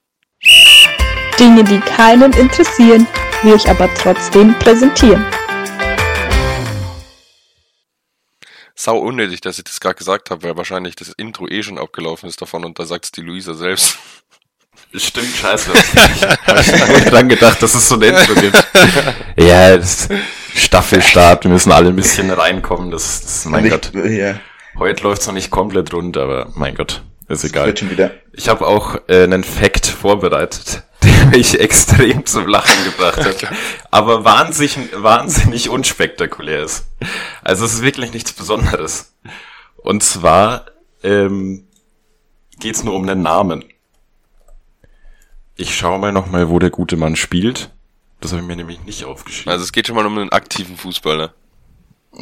Dinge, die keinen interessieren, wir euch aber trotzdem präsentieren. Sau unnötig, dass ich das gerade gesagt habe, weil wahrscheinlich das Intro eh schon abgelaufen ist davon und da sagt's die Luisa selbst. Stimmt, scheiße. Hab ich nur dran gedacht, dass es so ein Intro gibt. Ja, das Staffelstart, wir müssen alle ein bisschen reinkommen. Das, das mein Und Gott. ich, ja, Heute läuft's noch nicht komplett rund, aber mein Gott, ist egal. wird schon wieder. Ich habe auch äh, einen Fact vorbereitet, der mich extrem zum Lachen gebracht hat, aber wahnsinnig, wahnsinnig unspektakulär ist. Also es ist wirklich nichts Besonderes. Und zwar ähm, geht's nur um einen Namen. Ich schaue mal nochmal, wo der gute Mann spielt. Das habe ich mir nämlich nicht aufgeschrieben. Also es geht schon mal um einen aktiven Fußballer.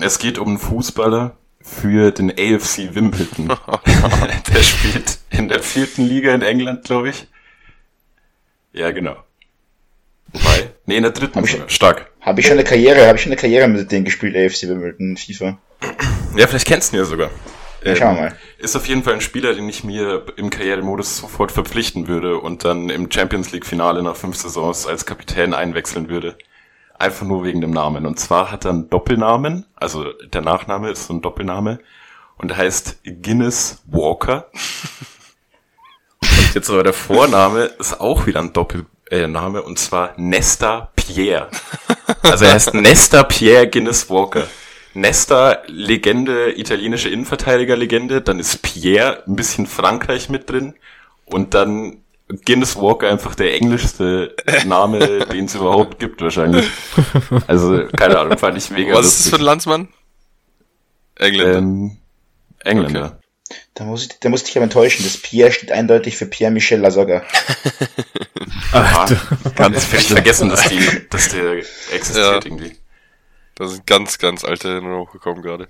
Es geht um einen Fußballer für den AFC Wimbledon. der spielt in der vierten Liga in England, glaube ich. Ja, genau. Wobei? Nee, in der dritten Hab ich-. Stark. Habe ich schon eine Karriere, habe ich schon eine Karriere mit denen gespielt, AFC Wimbledon, FIFA. Ja, vielleicht kennst du ihn ja sogar. Ähm, Schauen wir mal. Ist auf jeden Fall ein Spieler, den ich mir im Karrieremodus sofort verpflichten würde und dann im Champions League Finale nach fünf Saisons als Kapitän einwechseln würde. Einfach nur wegen dem Namen. Und zwar hat er einen Doppelnamen, also der Nachname ist so ein Doppelname und er heißt Guinness Walker. und jetzt aber der Vorname ist auch wieder ein Doppelname und zwar Nesta Pierre. Also er heißt Nesta Pierre Guinness Walker. Nesta, Legende, italienische Innenverteidiger-Legende, dann ist Pierre, ein bisschen Frankreich mit drin und dann Guinness Walker einfach der englischste Name, den es überhaupt gibt wahrscheinlich. Also, keine Ahnung, fand ich mega Was ist das für ein Landsmann? Engländer. ähm, Engländer. Da muss ich, da muss ich dich aber enttäuschen. Das Pierre steht eindeutig für Pierre-Michel Lasogga. Ah, ganz völlig vergessen, dass die, dass der existiert Ja. irgendwie. Da sind ganz, ganz alte Erinnerungen hochgekommen gerade.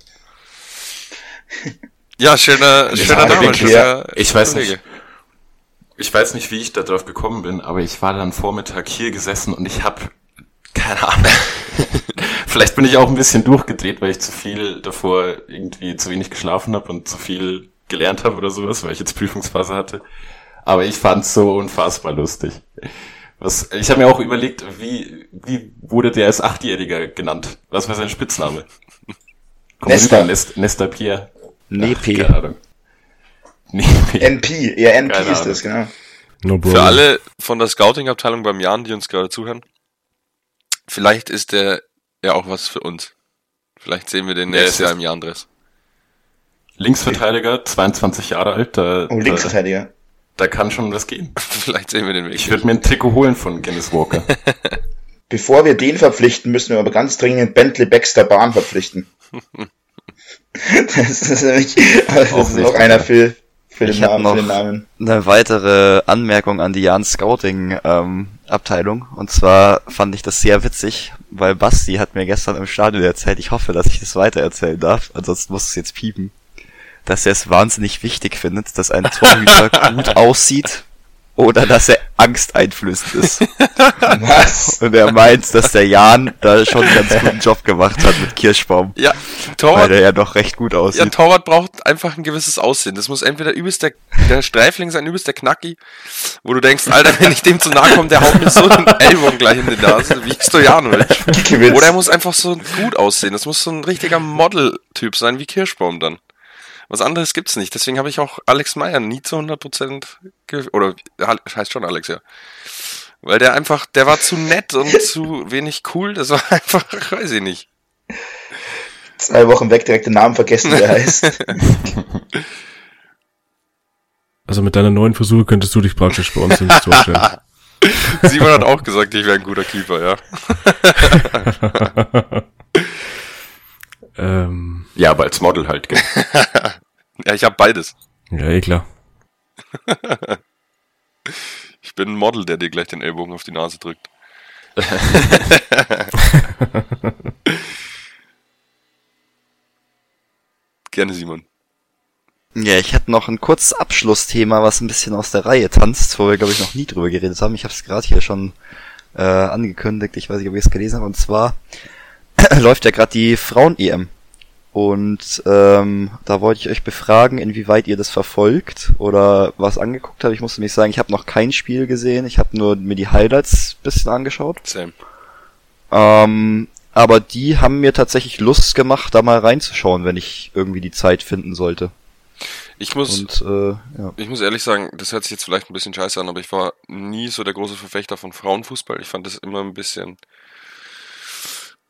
Ja, schöner, schöner Name, schöner Ich weiß Kollege. nicht. ich weiß nicht, wie ich da drauf gekommen bin, aber ich war dann Vormittag hier gesessen und ich habe keine Ahnung. Vielleicht bin ich auch ein bisschen durchgedreht, weil ich zu viel davor irgendwie zu wenig geschlafen habe und zu viel gelernt habe oder sowas, weil ich jetzt Prüfungsphase hatte. Aber ich fand's so unfassbar lustig. Was, ich habe mir auch überlegt, wie, wie wurde der als Achtjähriger genannt? Was war sein Spitzname? Nesta. Nest, Nesta Pierre. Nepe. Keine Ahnung. Nee, NP, ja, NP Keine ist Ahnung. das, genau. No. Für alle von der Scouting-Abteilung beim Jan, die uns gerade zuhören, vielleicht ist der ja auch was für uns. Vielleicht sehen wir den nächstes es Jahr im Jan-Dress. Linksverteidiger, 22 Jahre alt, da, Oh, da, Linksverteidiger. Da kann schon was gehen. Vielleicht sehen wir den Weg. Ich würde mir ein Trikot holen von Guinness Walker. Bevor wir den verpflichten, müssen wir aber ganz dringend Bentley Baxter Bahn verpflichten. das ist nämlich, das Auch ist noch einer für, für, den Namen, noch- für den Namen. Eine weitere Anmerkung an die Jan Scouting ähm, Abteilung. Und zwar fand ich das sehr witzig, weil Basti hat mir gestern im Stadion erzählt, ich hoffe, dass ich das weiter erzählen darf, ansonsten muss es jetzt piepen, dass er es wahnsinnig wichtig findet, dass ein Torhüter gut aussieht oder dass er angsteinflößend ist. Was? Und er meint, dass der Jan da schon einen ganz guten Job gemacht hat mit Kirschbaum, Ja, weil Torwart, der ja doch recht gut ja, aussieht. Torwart braucht einfach ein gewisses Aussehen. Das muss entweder übelst der, der Streifling sein, übelst der Knacki, wo du denkst, Alter, wenn ich dem zu nahe komme, der haut mir so den Ellbogen gleich in die Nase, wie Stojanovic. Oder er muss einfach so gut aussehen. Das muss so ein richtiger Model-Typ sein, wie Kirschbaum dann. Was anderes gibt's nicht. Deswegen habe ich auch Alex Meyer nie zu 100% ge oder heißt schon Alex, ja. Weil der einfach, der war zu nett und zu wenig cool. Das war einfach, weiß ich nicht. Zwei Wochen weg, direkt den Namen vergessen, wie er heißt. Also mit deiner neuen Frisur könntest du dich praktisch bei uns ins Tor stellen. Simon hat auch gesagt, ich wäre ein guter Keeper, ja. Ähm, ja, aber als Model halt, gell? Ja, ich habe beides. ja, eh klar. Ich bin ein Model, der dir gleich den Ellbogen auf die Nase drückt. Gerne, Simon. Ja, ich hätte noch ein kurzes Abschlussthema, was ein bisschen aus der Reihe tanzt, wo wir, glaube ich, noch nie drüber geredet haben. Ich habe es gerade hier schon äh, angekündigt, ich weiß nicht, ob ihr es gelesen habt. Und zwar läuft ja gerade die Frauen-EM. Und ähm, da wollte ich euch befragen, inwieweit ihr das verfolgt oder was angeguckt habt. Ich muss nämlich sagen, ich habe noch kein Spiel gesehen. Ich habe nur mir die Highlights bisschen angeschaut. Sam. Ähm, aber die haben mir tatsächlich Lust gemacht, da mal reinzuschauen, wenn ich irgendwie die Zeit finden sollte. Ich muss, Und äh, ja. ich muss ehrlich sagen, das hört sich jetzt vielleicht ein bisschen scheiße an, aber ich war nie so der große Verfechter von Frauenfußball. Ich fand das immer ein bisschen,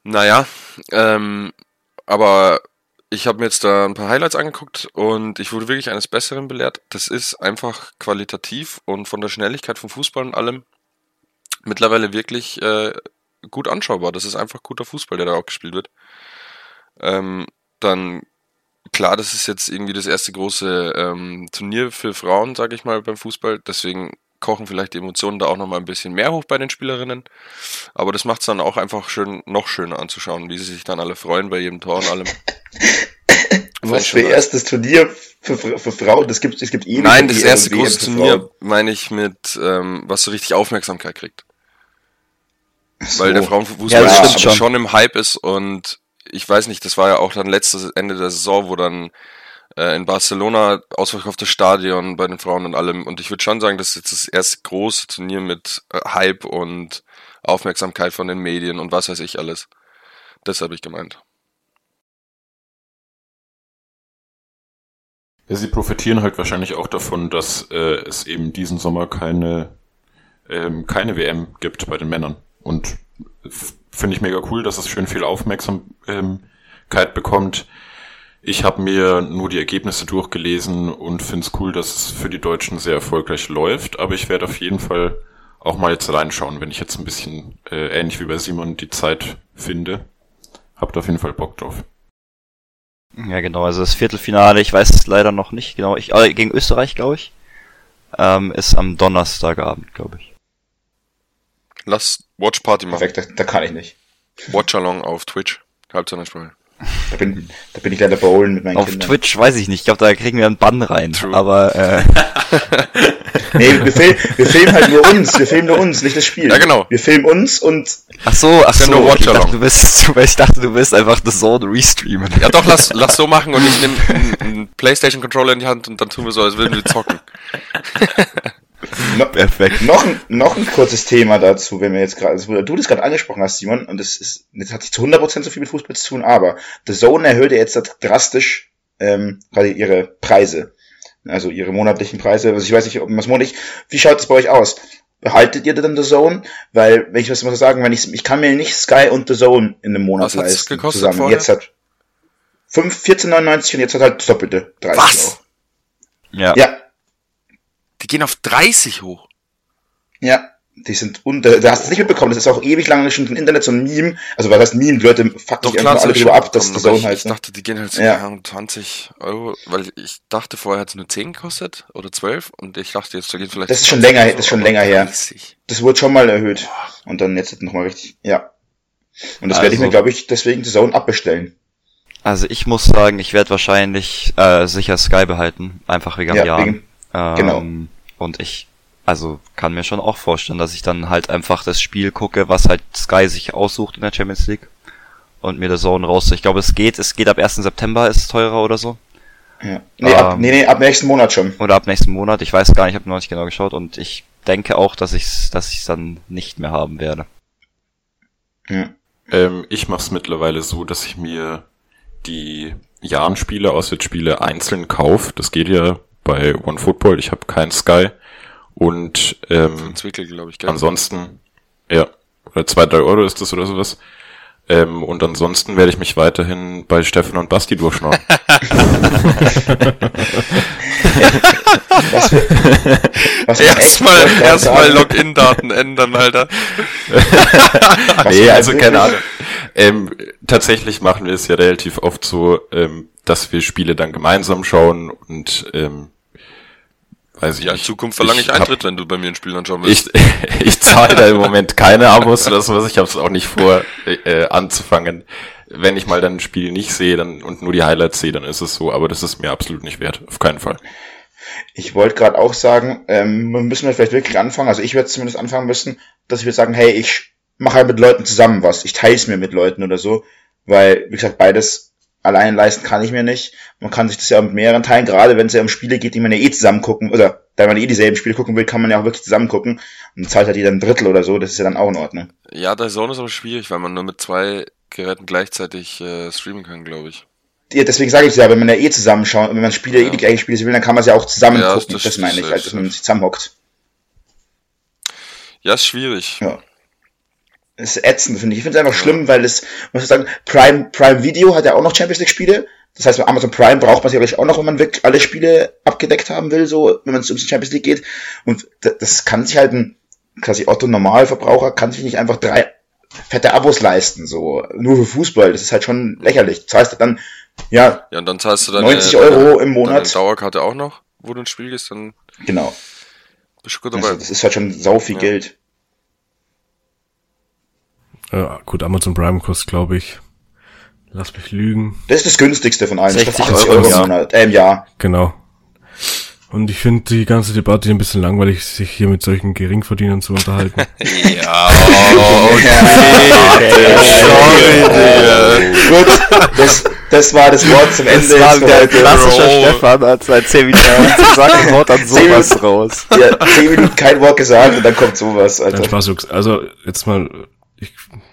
naja, ähm, aber ich habe mir jetzt da ein paar Highlights angeguckt und ich wurde wirklich eines Besseren belehrt. Das ist einfach qualitativ und von der Schnelligkeit vom Fußball und allem mittlerweile wirklich äh, gut anschaubar. Das ist einfach guter Fußball, der da auch gespielt wird. Ähm, dann klar, das ist jetzt irgendwie das erste große ähm, Turnier für Frauen, sage ich mal, beim Fußball. Deswegen kochen vielleicht die Emotionen da auch nochmal ein bisschen mehr hoch bei den Spielerinnen. Aber das macht es dann auch einfach schön, noch schöner anzuschauen, wie sie sich dann alle freuen bei jedem Tor und allem. Was für erstes Turnier für, für Frauen? Das gibt, es gibt ewig Nein, das erste WM große Turnier meine ich mit, ähm, was so richtig Aufmerksamkeit kriegt. So. Weil der Frauenfußball Ja, schon. schon im Hype ist und ich weiß nicht, das war ja auch dann letztes Ende der Saison, wo dann äh, in Barcelona ausverkauftes Stadion bei den Frauen und allem. Und ich würde schon sagen, das ist jetzt das erste große Turnier mit äh, Hype und Aufmerksamkeit von den Medien und was weiß ich alles. Das habe ich gemeint. Ja, sie profitieren halt wahrscheinlich auch davon, dass äh, es eben diesen Sommer keine, ähm, keine WM gibt bei den Männern. Und f- finde ich mega cool, dass es schön viel Aufmerksamkeit bekommt. Ich habe mir nur die Ergebnisse durchgelesen und finde es cool, dass es für die Deutschen sehr erfolgreich läuft. Aber ich werde auf jeden Fall auch mal jetzt reinschauen, wenn ich jetzt ein bisschen äh, ähnlich wie bei Simon die Zeit finde. Habt auf jeden Fall Bock drauf. Ja, genau, also das Viertelfinale, ich weiß es leider noch nicht genau, ich, äh, gegen Österreich, glaube ich, ähm, ist am Donnerstagabend, glaube ich. Lass Watch Party machen. Perfekt, da, da kann ich nicht. Watch Along auf Twitch. Halbzeitansprache. Da bin, da bin ich leider bowlen mit meinen Auf Kindern. Twitch weiß ich nicht, ich glaube, da kriegen wir einen Bann rein, True. aber äh, Nee, wir, film, wir filmen halt nur uns, wir filmen nur uns, nicht das Spiel. Ja, genau. Wir filmen uns und Ach so, ach so, nur ich dachte, du bist, ich dachte, du willst einfach The Zone restreamen. Ja doch, lass, lass so machen und ich nehme einen Playstation-Controller in die Hand und dann tun wir so, als würden wir zocken. no, Perfekt. noch, ein, noch ein kurzes Thema dazu, wenn wir jetzt gerade, also, du das gerade angesprochen hast, Simon, und das ist, das hat nicht zu 100% so viel mit Fußball zu tun, aber The Zone erhöht ja jetzt drastisch ähm, gerade ihre Preise. Also ihre monatlichen Preise. Also ich weiß nicht, ob man es monatlich. Wie schaut es bei euch aus? Behaltet ihr dann The Zone? Weil, wenn ich was mal so sagen, wenn ich, ich kann mir nicht Sky und The Zone in einem Monat Was hat's leisten. gekostet zusammen. vorher? Jetzt hat 5, 14,99 und jetzt hat halt das Doppelte. 30 Was? Euro. Ja. Ja, gehen auf 30 hoch. Ja, die sind unter, da hast du es nicht mitbekommen, das ist auch ewig lange schon im Internet so ein Meme, also was heißt Meme, die Leute fucken sich einfach alle drüber ab, dass die Zone ich, halt, ich ne? dachte, die gehen halt so Ja. keine Ahnung, 20 Euro, weil ich dachte vorher hat es nur 10 gekostet oder 12 und ich dachte jetzt, da geht vielleicht. Das ist schon 20 länger- so, das ist schon länger her. 30. das wurde schon mal erhöht und dann jetzt nochmal richtig, ja. Und das werde ich Also- mir, glaube ich, deswegen die Zone abbestellen. Also ich muss sagen, ich werde wahrscheinlich äh, sicher Sky behalten, einfach wegen Ja, Jahren. wegen- ähm, genau. Und ich, also kann mir schon auch vorstellen, dass ich dann halt einfach das Spiel gucke, was halt Sky sich aussucht in der Champions League und mir der Zone raus. Ich glaube, es geht, es geht ab 1. September, ist es teurer oder so. Ja. Nee, ab, Ähm. nee, nee, ab nächsten Monat schon. Oder ab nächsten Monat, ich weiß gar nicht, ich habe noch nicht genau geschaut und ich denke auch, dass ich dass ich dann nicht mehr haben werde. Ja. Ähm, ich mache es mittlerweile so, dass ich mir die Jahrenspiele, Auswärtsspiele einzeln kaufe. Das geht ja bei OneFootball. Ich habe kein Sky. Und ähm, Zwickel, glaube ich, gell? ansonsten, ja, oder zwei, drei Euro ist das oder sowas. Ähm, und ansonsten werde ich mich weiterhin bei Steffen und Basti durchschnorren. Was was Erstmal, erstmal da- Login-Daten ändern, Alter. nee, also keine Ahnung. Ähm, tatsächlich machen wir es ja relativ oft so, ähm, dass wir Spiele dann gemeinsam schauen und ähm, weiß ich in. Zukunft verlange ich, hab- Eintritt, wenn du bei mir ein Spiel anschauen willst. Ich, ich zahle da im Moment keine Abos oder sowas. Ich habe es auch nicht vor, äh, anzufangen. Wenn ich mal dann ein Spiel nicht sehe dann und nur die Highlights sehe, dann ist es so. Aber das ist mir absolut nicht wert. Auf keinen Fall. Ich wollte gerade auch sagen, ähm, müssen wir vielleicht wirklich anfangen, also ich werde zumindest anfangen müssen, dass ich würde sagen, hey, ich mache halt mit Leuten zusammen was, ich teile es mir mit Leuten oder so, weil, wie gesagt, beides allein leisten kann ich mir nicht. Man kann sich das ja mit mehreren teilen, gerade wenn es ja um Spiele geht, die man ja eh zusammen gucken, oder da man eh dieselben Spiele gucken will, kann man ja auch wirklich zusammen gucken und zahlt halt jeder ein Drittel oder so, das ist ja dann auch in Ordnung. Ja, der Zone ist aber schwierig, weil man nur mit zwei Geräten gleichzeitig äh, streamen kann, glaube ich. Ja, deswegen sage ich ja, wenn man ja eh zusammenschaut, wenn man Spiele, Ja. eh die gleichen Spiele will, dann kann man es ja auch zusammen Ja, gucken, das- das, meine ich halt, dass man sich zusammenhockt. Ja, ist schwierig. Ja. Das ist ätzend, finde ich. Ich finde es einfach schlimm, weil es, muss ich sagen, Prime, Prime Video hat ja auch noch Champions League Spiele. Das heißt, bei Amazon Prime braucht man sicherlich auch noch, wenn man wirklich alle Spiele abgedeckt haben will, so, wenn man es um die Champions League geht. Und das, kann sich halt ein, quasi Otto Normalverbraucher kann sich nicht einfach drei fette Abos leisten, so, nur für Fußball. Das ist halt schon lächerlich. Das heißt dann, ja, Ja, und dann zahlst du deine, 90 Euro im deine Monat. Dauerkarte auch noch, wo du ein Spiel gehst, dann Genau. bist du gut Also, dabei. das ist halt schon sau viel Ja. Geld. Äh, gut, Amazon Prime kostet, glaube ich, lass mich lügen. Das ist das günstigste von allen. 60 80 Euro im. Monat, äh, im Jahr. Genau. Und ich finde die ganze Debatte ein bisschen langweilig, sich hier mit solchen Geringverdienern zu unterhalten. Ja, Gut, das, das war das Wort zum Ende. Das war ein heute. klassischer Bro. Stefan, als er 10 Minuten gesagt und haut dann sowas raus. Ja, zehn Minuten kein Wort gesagt und dann kommt sowas, Nein, Alter. Spaß, Jux. Also, jetzt mal, ich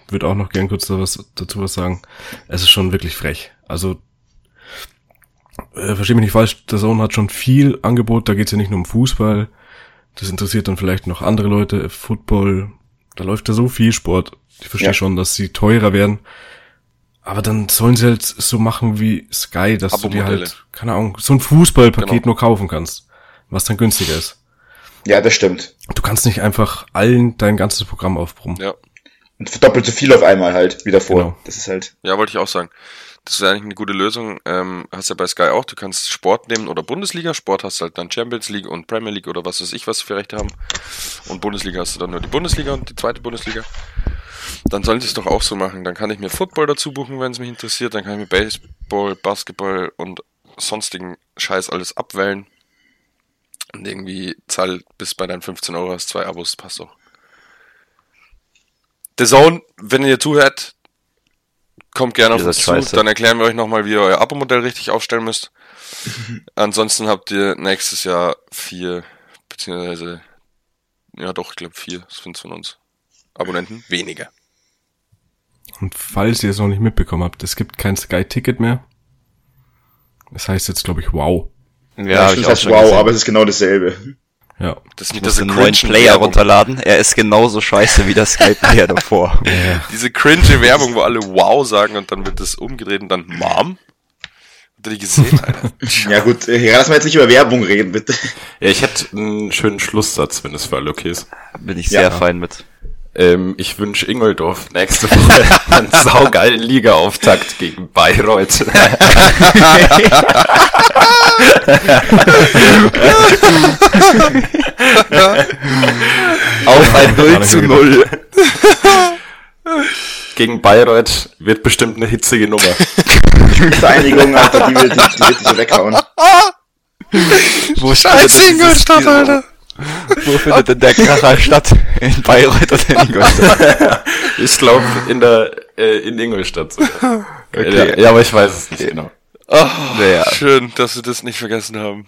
würde auch noch gern kurz da was, dazu was sagen. Es ist schon wirklich frech. Also, äh, versteh mich nicht falsch, der Sohn hat schon viel Angebot, da geht's ja nicht nur um Fußball. Das interessiert dann vielleicht noch andere Leute, Football, da läuft ja so viel Sport. Ich verstehe Ja. schon, dass sie teurer werden. Aber dann sollen sie halt so machen wie Sky, dass du dir halt, keine Ahnung, so ein Fußballpaket Genau. nur kaufen kannst. Was dann günstiger ist. Ja, das stimmt. Du kannst nicht einfach allen dein ganzes Programm aufbrummen. ja. Und doppelt so viel auf einmal halt, wie davor. Genau. Das ist halt, Ja, wollte ich auch sagen. Das ist eigentlich eine gute Lösung. Ähm, hast ja bei Sky auch. Du kannst Sport nehmen oder Bundesliga. Sport hast du halt dann Champions League und Premier League oder was weiß ich, was für Rechte haben. Und Bundesliga hast du dann nur die Bundesliga und die zweite Bundesliga. Dann sollen sie es doch auch so machen. Dann kann ich mir Football dazu buchen, wenn es mich interessiert. Dann kann ich mir Baseball, Basketball und sonstigen Scheiß alles abwählen. Und irgendwie zahl bis bei deinen 15 Euro hast zwei Abos, passt doch. The Zone, wenn ihr zuhört, kommt gerne auf uns zu. scheiße. Dann erklären wir euch nochmal, wie ihr euer Abo-Modell richtig aufstellen müsst. Ansonsten habt ihr nächstes Jahr vier, beziehungsweise, ja doch, ich glaube vier, das find's von uns. Abonnenten weniger. Und falls ihr es noch nicht mitbekommen habt, es gibt kein Sky-Ticket mehr. Das heißt jetzt, glaube ich, wow. Ja, hab stimmt, ich auch schon wow, gesehen. aber es ist genau dasselbe. Ja. Das nicht muss diese neuen cringe Player Werbung. runterladen. Er ist genauso scheiße wie der Skype-Player davor. Diese cringe Werbung, wo alle wow sagen und dann wird das umgedreht und dann Mom? Habt ihr die gesehen, Alter? Ja gut, äh, lass mal jetzt nicht über Werbung reden, bitte. Ja, ich hätte einen schönen Schlusssatz, wenn es für alle okay ist. Bin ich Ja. sehr fein mit. Ähm, ich wünsche Ingoldorf nächste Woche einen saugeilen Liga-Auftakt gegen Bayreuth. Auf ein 0 zu 0. gegen Bayreuth wird bestimmt eine hitzige Nummer. Vereinigung, Alter, die wird, die, die wird dich so weghauen. Wo Scheiße, Ingolstadt, Alter! Wo findet denn der Kracher statt? In Bayreuth oder in Ingolstadt? Ich glaube in der äh, in Ingolstadt sogar. Okay. Ja, ja, aber ich weiß es nicht genau. Oh, Naja. Schön, dass wir das nicht vergessen haben.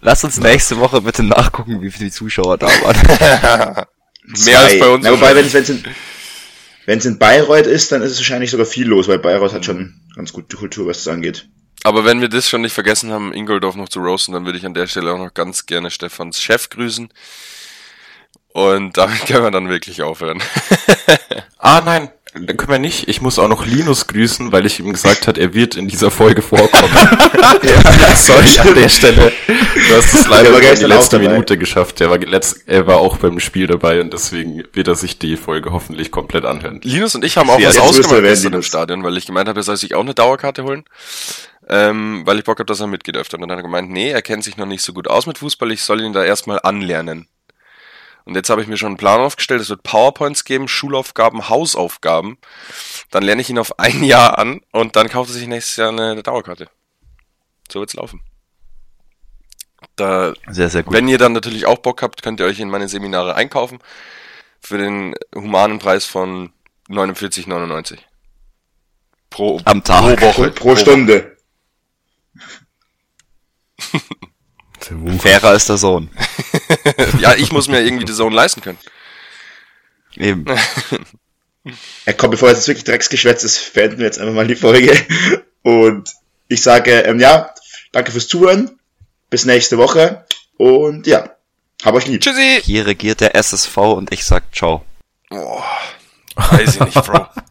Lass uns nächste Woche bitte nachgucken, wie viele Zuschauer da waren. Mehr als bei uns. Na, wobei, wenn es in, wenn's in Bayreuth ist, dann ist es wahrscheinlich sogar viel los, weil Bayreuth hat schon ganz gute Kultur, was das angeht. Aber wenn wir das schon nicht vergessen haben, Ingoldorf noch zu roasten, dann würde ich an der Stelle auch noch ganz gerne Stefans Chef grüßen. Und damit können wir dann wirklich aufhören. Ah nein, dann können wir nicht. Ich muss auch noch Linus grüßen, weil ich ihm gesagt hat, er wird in dieser Folge vorkommen. Sorry an der Stelle. Du hast es leider in die letzte dabei. Minute geschafft. Der war, letzt, er war auch beim Spiel dabei und deswegen wird er sich die Folge hoffentlich komplett anhören. Linus und ich haben auch Ja, was ausgemacht gestern im Linus. Stadion, weil ich gemeint habe, er soll sich auch eine Dauerkarte holen. Ähm, weil ich Bock habe, dass er mitgeht öfter. Und dann hat er gemeint, nee, er kennt sich noch nicht so gut aus mit Fußball, ich soll ihn da erstmal anlernen. Und jetzt habe ich mir schon einen Plan aufgestellt, es wird PowerPoints geben, Schulaufgaben, Hausaufgaben. Dann lerne ich ihn auf ein Jahr an und dann kauft er sich nächstes Jahr eine Dauerkarte. So wird's laufen. Da Sehr, sehr gut. wenn ihr dann natürlich auch Bock habt, könnt ihr euch in meine Seminare einkaufen. Für den humanen Preis von 49,99. Pro, Am Tag. pro Woche. Pro, pro Stunde. Fairer ist der Sohn. Ja, ich muss mir irgendwie die Zone leisten können. Eben. Ja, komm, bevor jetzt wirklich Drecksgeschwätz ist, beenden wir jetzt einfach mal die Folge. Und ich sage, ähm, ja, danke fürs Zuhören. Bis nächste Woche. Und ja, hab euch lieb. Tschüssi! Hier regiert der SSV und ich sag ciao. Boah, weiß ich nicht, Bro.